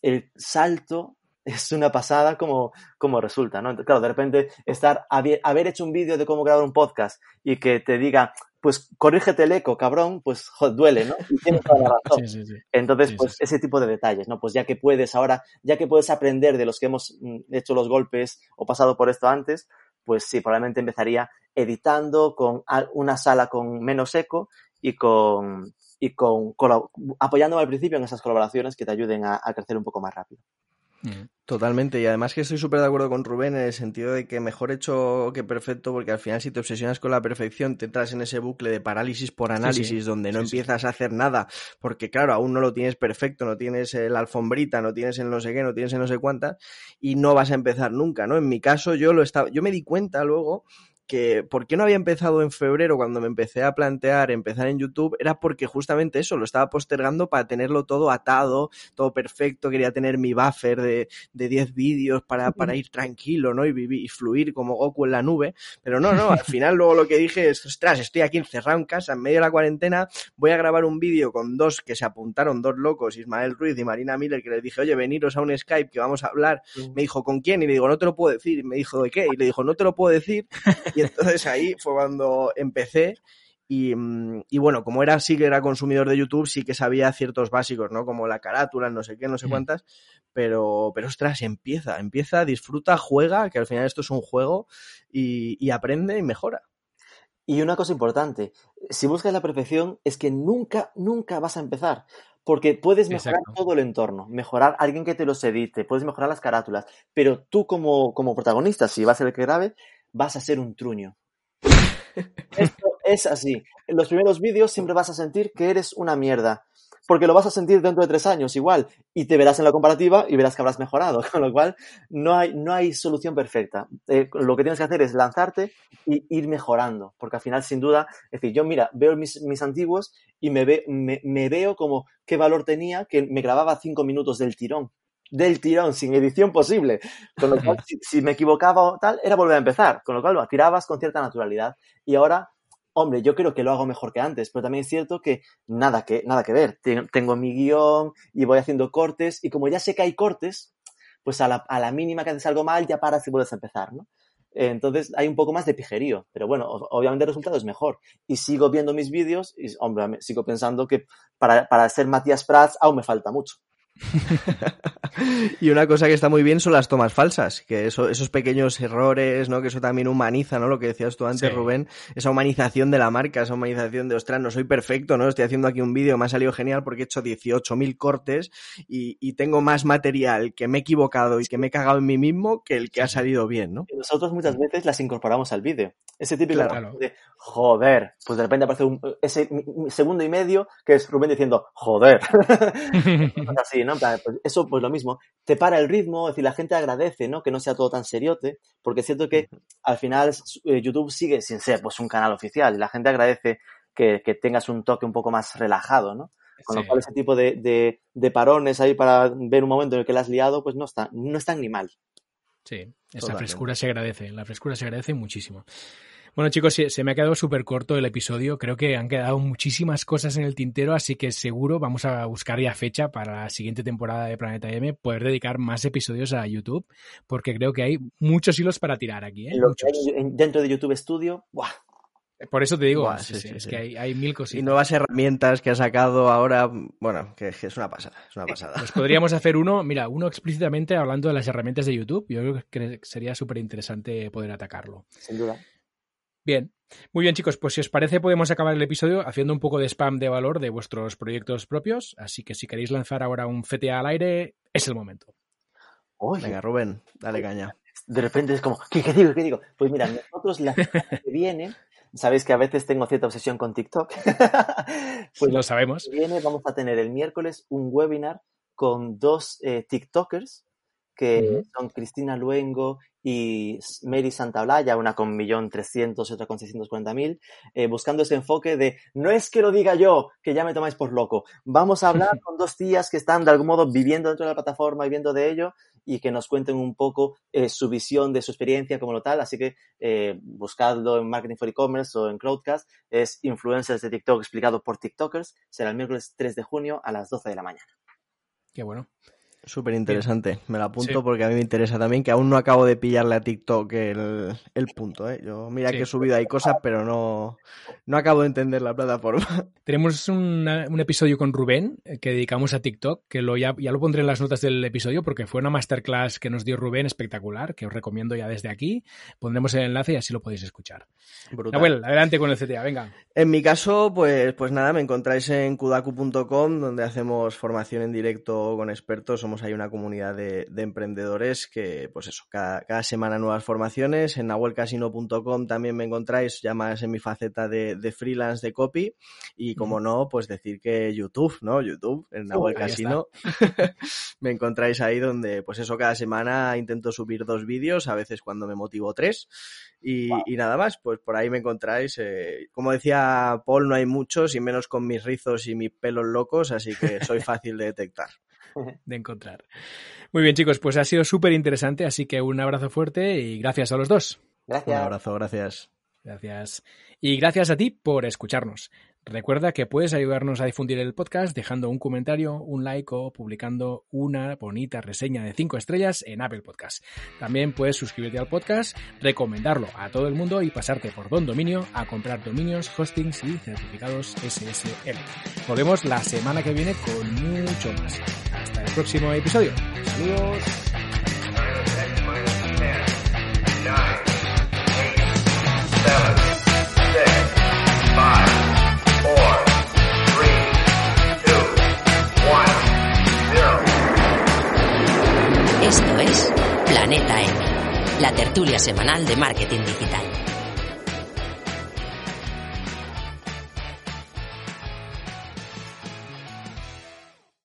el salto es una pasada como, como resulta, ¿no? Claro, de repente estar, haber, hecho un vídeo de cómo grabar un podcast y que te diga, pues corrígete el eco, cabrón, pues duele, ¿no? Y tienes toda la razón. Sí, sí, sí. Entonces, pues ese tipo de detalles, ¿no? Pues ya que puedes ahora, ya que puedes aprender de los que hemos mm, hecho los golpes o pasado por esto antes, pues sí, probablemente empezaría editando con una sala con menos eco y con, y con, apoyándome al principio en esas colaboraciones que te ayuden a, a crecer un poco más rápido. Mm. Totalmente, y además que estoy súper de acuerdo con Rubén en el sentido de que mejor hecho que perfecto, porque al final si te obsesionas con la perfección, te entras en ese bucle de parálisis por análisis, donde no Sí, empiezas a hacer nada, porque claro, aún no lo tienes perfecto, no tienes eh, la alfombrita, no tienes el no sé qué, no tienes el no sé cuántas, y no vas a empezar nunca, ¿no? En mi caso, yo lo estaba, yo me di cuenta luego que por qué no había empezado en febrero cuando me empecé a plantear empezar en YouTube era porque justamente eso, lo estaba postergando para tenerlo todo atado, todo perfecto, quería tener mi buffer de, de 10 vídeos para, para ir tranquilo, ¿no? Y vivir y fluir como Goku en la nube, pero no, no, al final luego lo que dije es, ostras, estoy aquí encerrado en casa en medio de la cuarentena, voy a grabar un vídeo con dos que se apuntaron, dos locos, Ismael Ruiz y Marina Miller, que les dije, oye, veniros a un Skype que vamos a hablar, me dijo, ¿con quién? Y le digo, no te lo puedo decir, y me dijo, ¿de qué? Y le dijo, no te lo puedo decir, y entonces ahí fue cuando empecé. Y, mm, y bueno, como era sí que era consumidor de YouTube, sí que sabía ciertos básicos, ¿no? Como la carátula, no sé qué, no sé Mm. cuántas. Pero, pero ostras, empieza, empieza, disfruta, juega, que al final esto es un juego, y, y aprende y mejora. Y una cosa importante, si buscas la perfección, es que nunca, nunca vas a empezar. Porque puedes mejorar Exacto. todo el entorno, mejorar alguien que te los edite, puedes mejorar las carátulas, pero tú como, como protagonista, si vas a ser el que grabe, vas a ser un truño. Esto, Es así. En los primeros vídeos siempre vas a sentir que eres una mierda porque lo vas a sentir dentro de tres años igual y te verás en la comparativa y verás que habrás mejorado, con lo cual no hay, no hay solución perfecta. Eh, lo que tienes que hacer es lanzarte y ir mejorando, porque al final, sin duda, es decir, yo mira, veo mis, mis antiguos y me, me veo como qué valor tenía que me grababa cinco minutos del tirón del tirón, sin edición posible. Con lo cual, si, si, me equivocaba o tal, era volver a empezar. Con lo cual, lo tirabas con cierta naturalidad. Y ahora hombre, yo creo que lo hago mejor que antes, pero también es cierto que nada que, nada que ver. Tengo mi guion y voy haciendo cortes y como ya sé que hay cortes, pues a la, a la mínima que haces algo mal ya paras y puedes empezar, ¿no? Entonces hay un poco más de pijerío, pero bueno, obviamente el resultado es mejor. Y sigo viendo mis vídeos y, hombre, sigo pensando que para, para ser Matías Prats aún me falta mucho. y una cosa que está muy bien son las tomas falsas, que eso, esos pequeños errores, ¿no? Que eso también humaniza, ¿no? Lo que decías tú antes, sí. Rubén, esa humanización de la marca, esa humanización de, ostras, no soy perfecto, ¿no? Estoy haciendo aquí un vídeo, me ha salido genial porque he hecho 18.000 cortes y, y, tengo más material que me he equivocado y que me he cagado en mí mismo que el que ha salido bien, ¿no? Y nosotros muchas veces las incorporamos al vídeo. Ese típico claro. de, joder, pues de repente aparece un, ese segundo y medio que es Rubén diciendo, joder. así, ¿no? Pues eso, pues lo mismo, te para el ritmo, es decir, la gente agradece, ¿no? Que no sea todo tan seriote, porque es cierto que al final eh, YouTube sigue sin ser, pues, un canal oficial y la gente agradece que, que tengas un toque un poco más relajado, ¿no? Con sí. lo cual ese tipo de, de, de, parones ahí para ver un momento en el que la has liado, pues no, está, no están ni mal. Sí, esa Totalmente. frescura se agradece, la frescura se agradece muchísimo. Bueno, chicos, se, se me ha quedado súper corto el episodio. Creo que han quedado muchísimas cosas en el tintero, así que seguro vamos a buscar ya fecha para la siguiente temporada de Planeta M, poder dedicar más episodios a YouTube, porque creo que hay muchos hilos para tirar aquí. ¿eh? Lo que hay dentro de YouTube Studio, ¡buah! Por eso te digo, Buah, sí, sí, sí, es que hay, hay, mil cositas. Y nuevas herramientas que ha sacado ahora, bueno, que, que, es una pasada, es una pasada. Pues podríamos hacer uno, mira, uno explícitamente hablando de las herramientas de YouTube. Yo creo que sería súper interesante poder atacarlo. Sin duda. Bien. Muy bien, chicos, pues si os parece podemos acabar el episodio haciendo un poco de spam de valor de vuestros proyectos propios, así que si queréis lanzar ahora un FTA al aire, es el momento. Oye, Venga, Rubén, dale caña. De repente es como, ¿qué, qué digo? ¿Qué digo? Pues mira, nosotros la semana que viene, sabéis que a veces tengo cierta obsesión con TikTok. pues lo sabemos. Que viene vamos a tener el miércoles un webinar con dos eh, TikTokers que uh -huh. son Cristina Luengo y Mary Santaolalla, una con millón trescientos y otra con seiscientos cuarenta mil, eh, buscando ese enfoque de no es que lo diga yo, que ya me tomáis por loco. Vamos a hablar con dos tías que están de algún modo viviendo dentro de la plataforma y viendo de ello y que nos cuenten un poco eh, su visión de su experiencia como lo tal. Así que eh, buscadlo en Marketing for E-Commerce o en Crowdcast. Es Influencers de TikTok explicado por TikTokers. Será el miércoles 3 de junio a las 12 de la mañana. Qué bueno. Súper interesante. Me la apunto sí. porque a mí me interesa también, que aún no acabo de pillarle a TikTok el, el punto. ¿eh? Yo mira sí. que he subido ahí cosas, pero no, no acabo de entender la plataforma. Tenemos una, un episodio con Rubén eh, que dedicamos a TikTok, que lo, ya, ya lo pondré en las notas del episodio porque fue una masterclass que nos dio Rubén espectacular, que os recomiendo ya desde aquí. Pondremos el enlace y así lo podéis escuchar. Brutal. Nahuel, adelante con el CTA, venga. En mi caso, pues, pues nada, me encontráis en kudaku.com, donde hacemos formación en directo con expertos. Somos hay una comunidad de, de, emprendedores que, pues eso, cada, cada, semana nuevas formaciones. En nahuelcasino.com también me encontráis ya más en mi faceta de, de, freelance de copy. Y como no, pues decir que YouTube, ¿no? YouTube, en Nahuel uh, Casino. me encontráis ahí donde, pues eso, cada semana intento subir dos vídeos, a veces cuando me motivo tres. Y, wow. y, nada más, pues por ahí me encontráis. Eh, como decía Paul, no hay muchos y menos con mis rizos y mis pelos locos, así que soy fácil de detectar. de encontrar. Muy bien, chicos, pues ha sido súper interesante, así que un abrazo fuerte y gracias a los dos. Gracias. Un abrazo, gracias. Gracias. Y gracias a ti por escucharnos. Recuerda que puedes ayudarnos a difundir el podcast dejando un comentario, un like o publicando una bonita reseña de 5 estrellas en Apple Podcast. También puedes suscribirte al podcast, recomendarlo a todo el mundo y pasarte por Don Dominio a comprar dominios, hostings y certificados SSL. Volvemos la semana que viene con mucho más. Hasta el próximo episodio. Saludos. Esto es Planeta M, la tertulia semanal de marketing digital.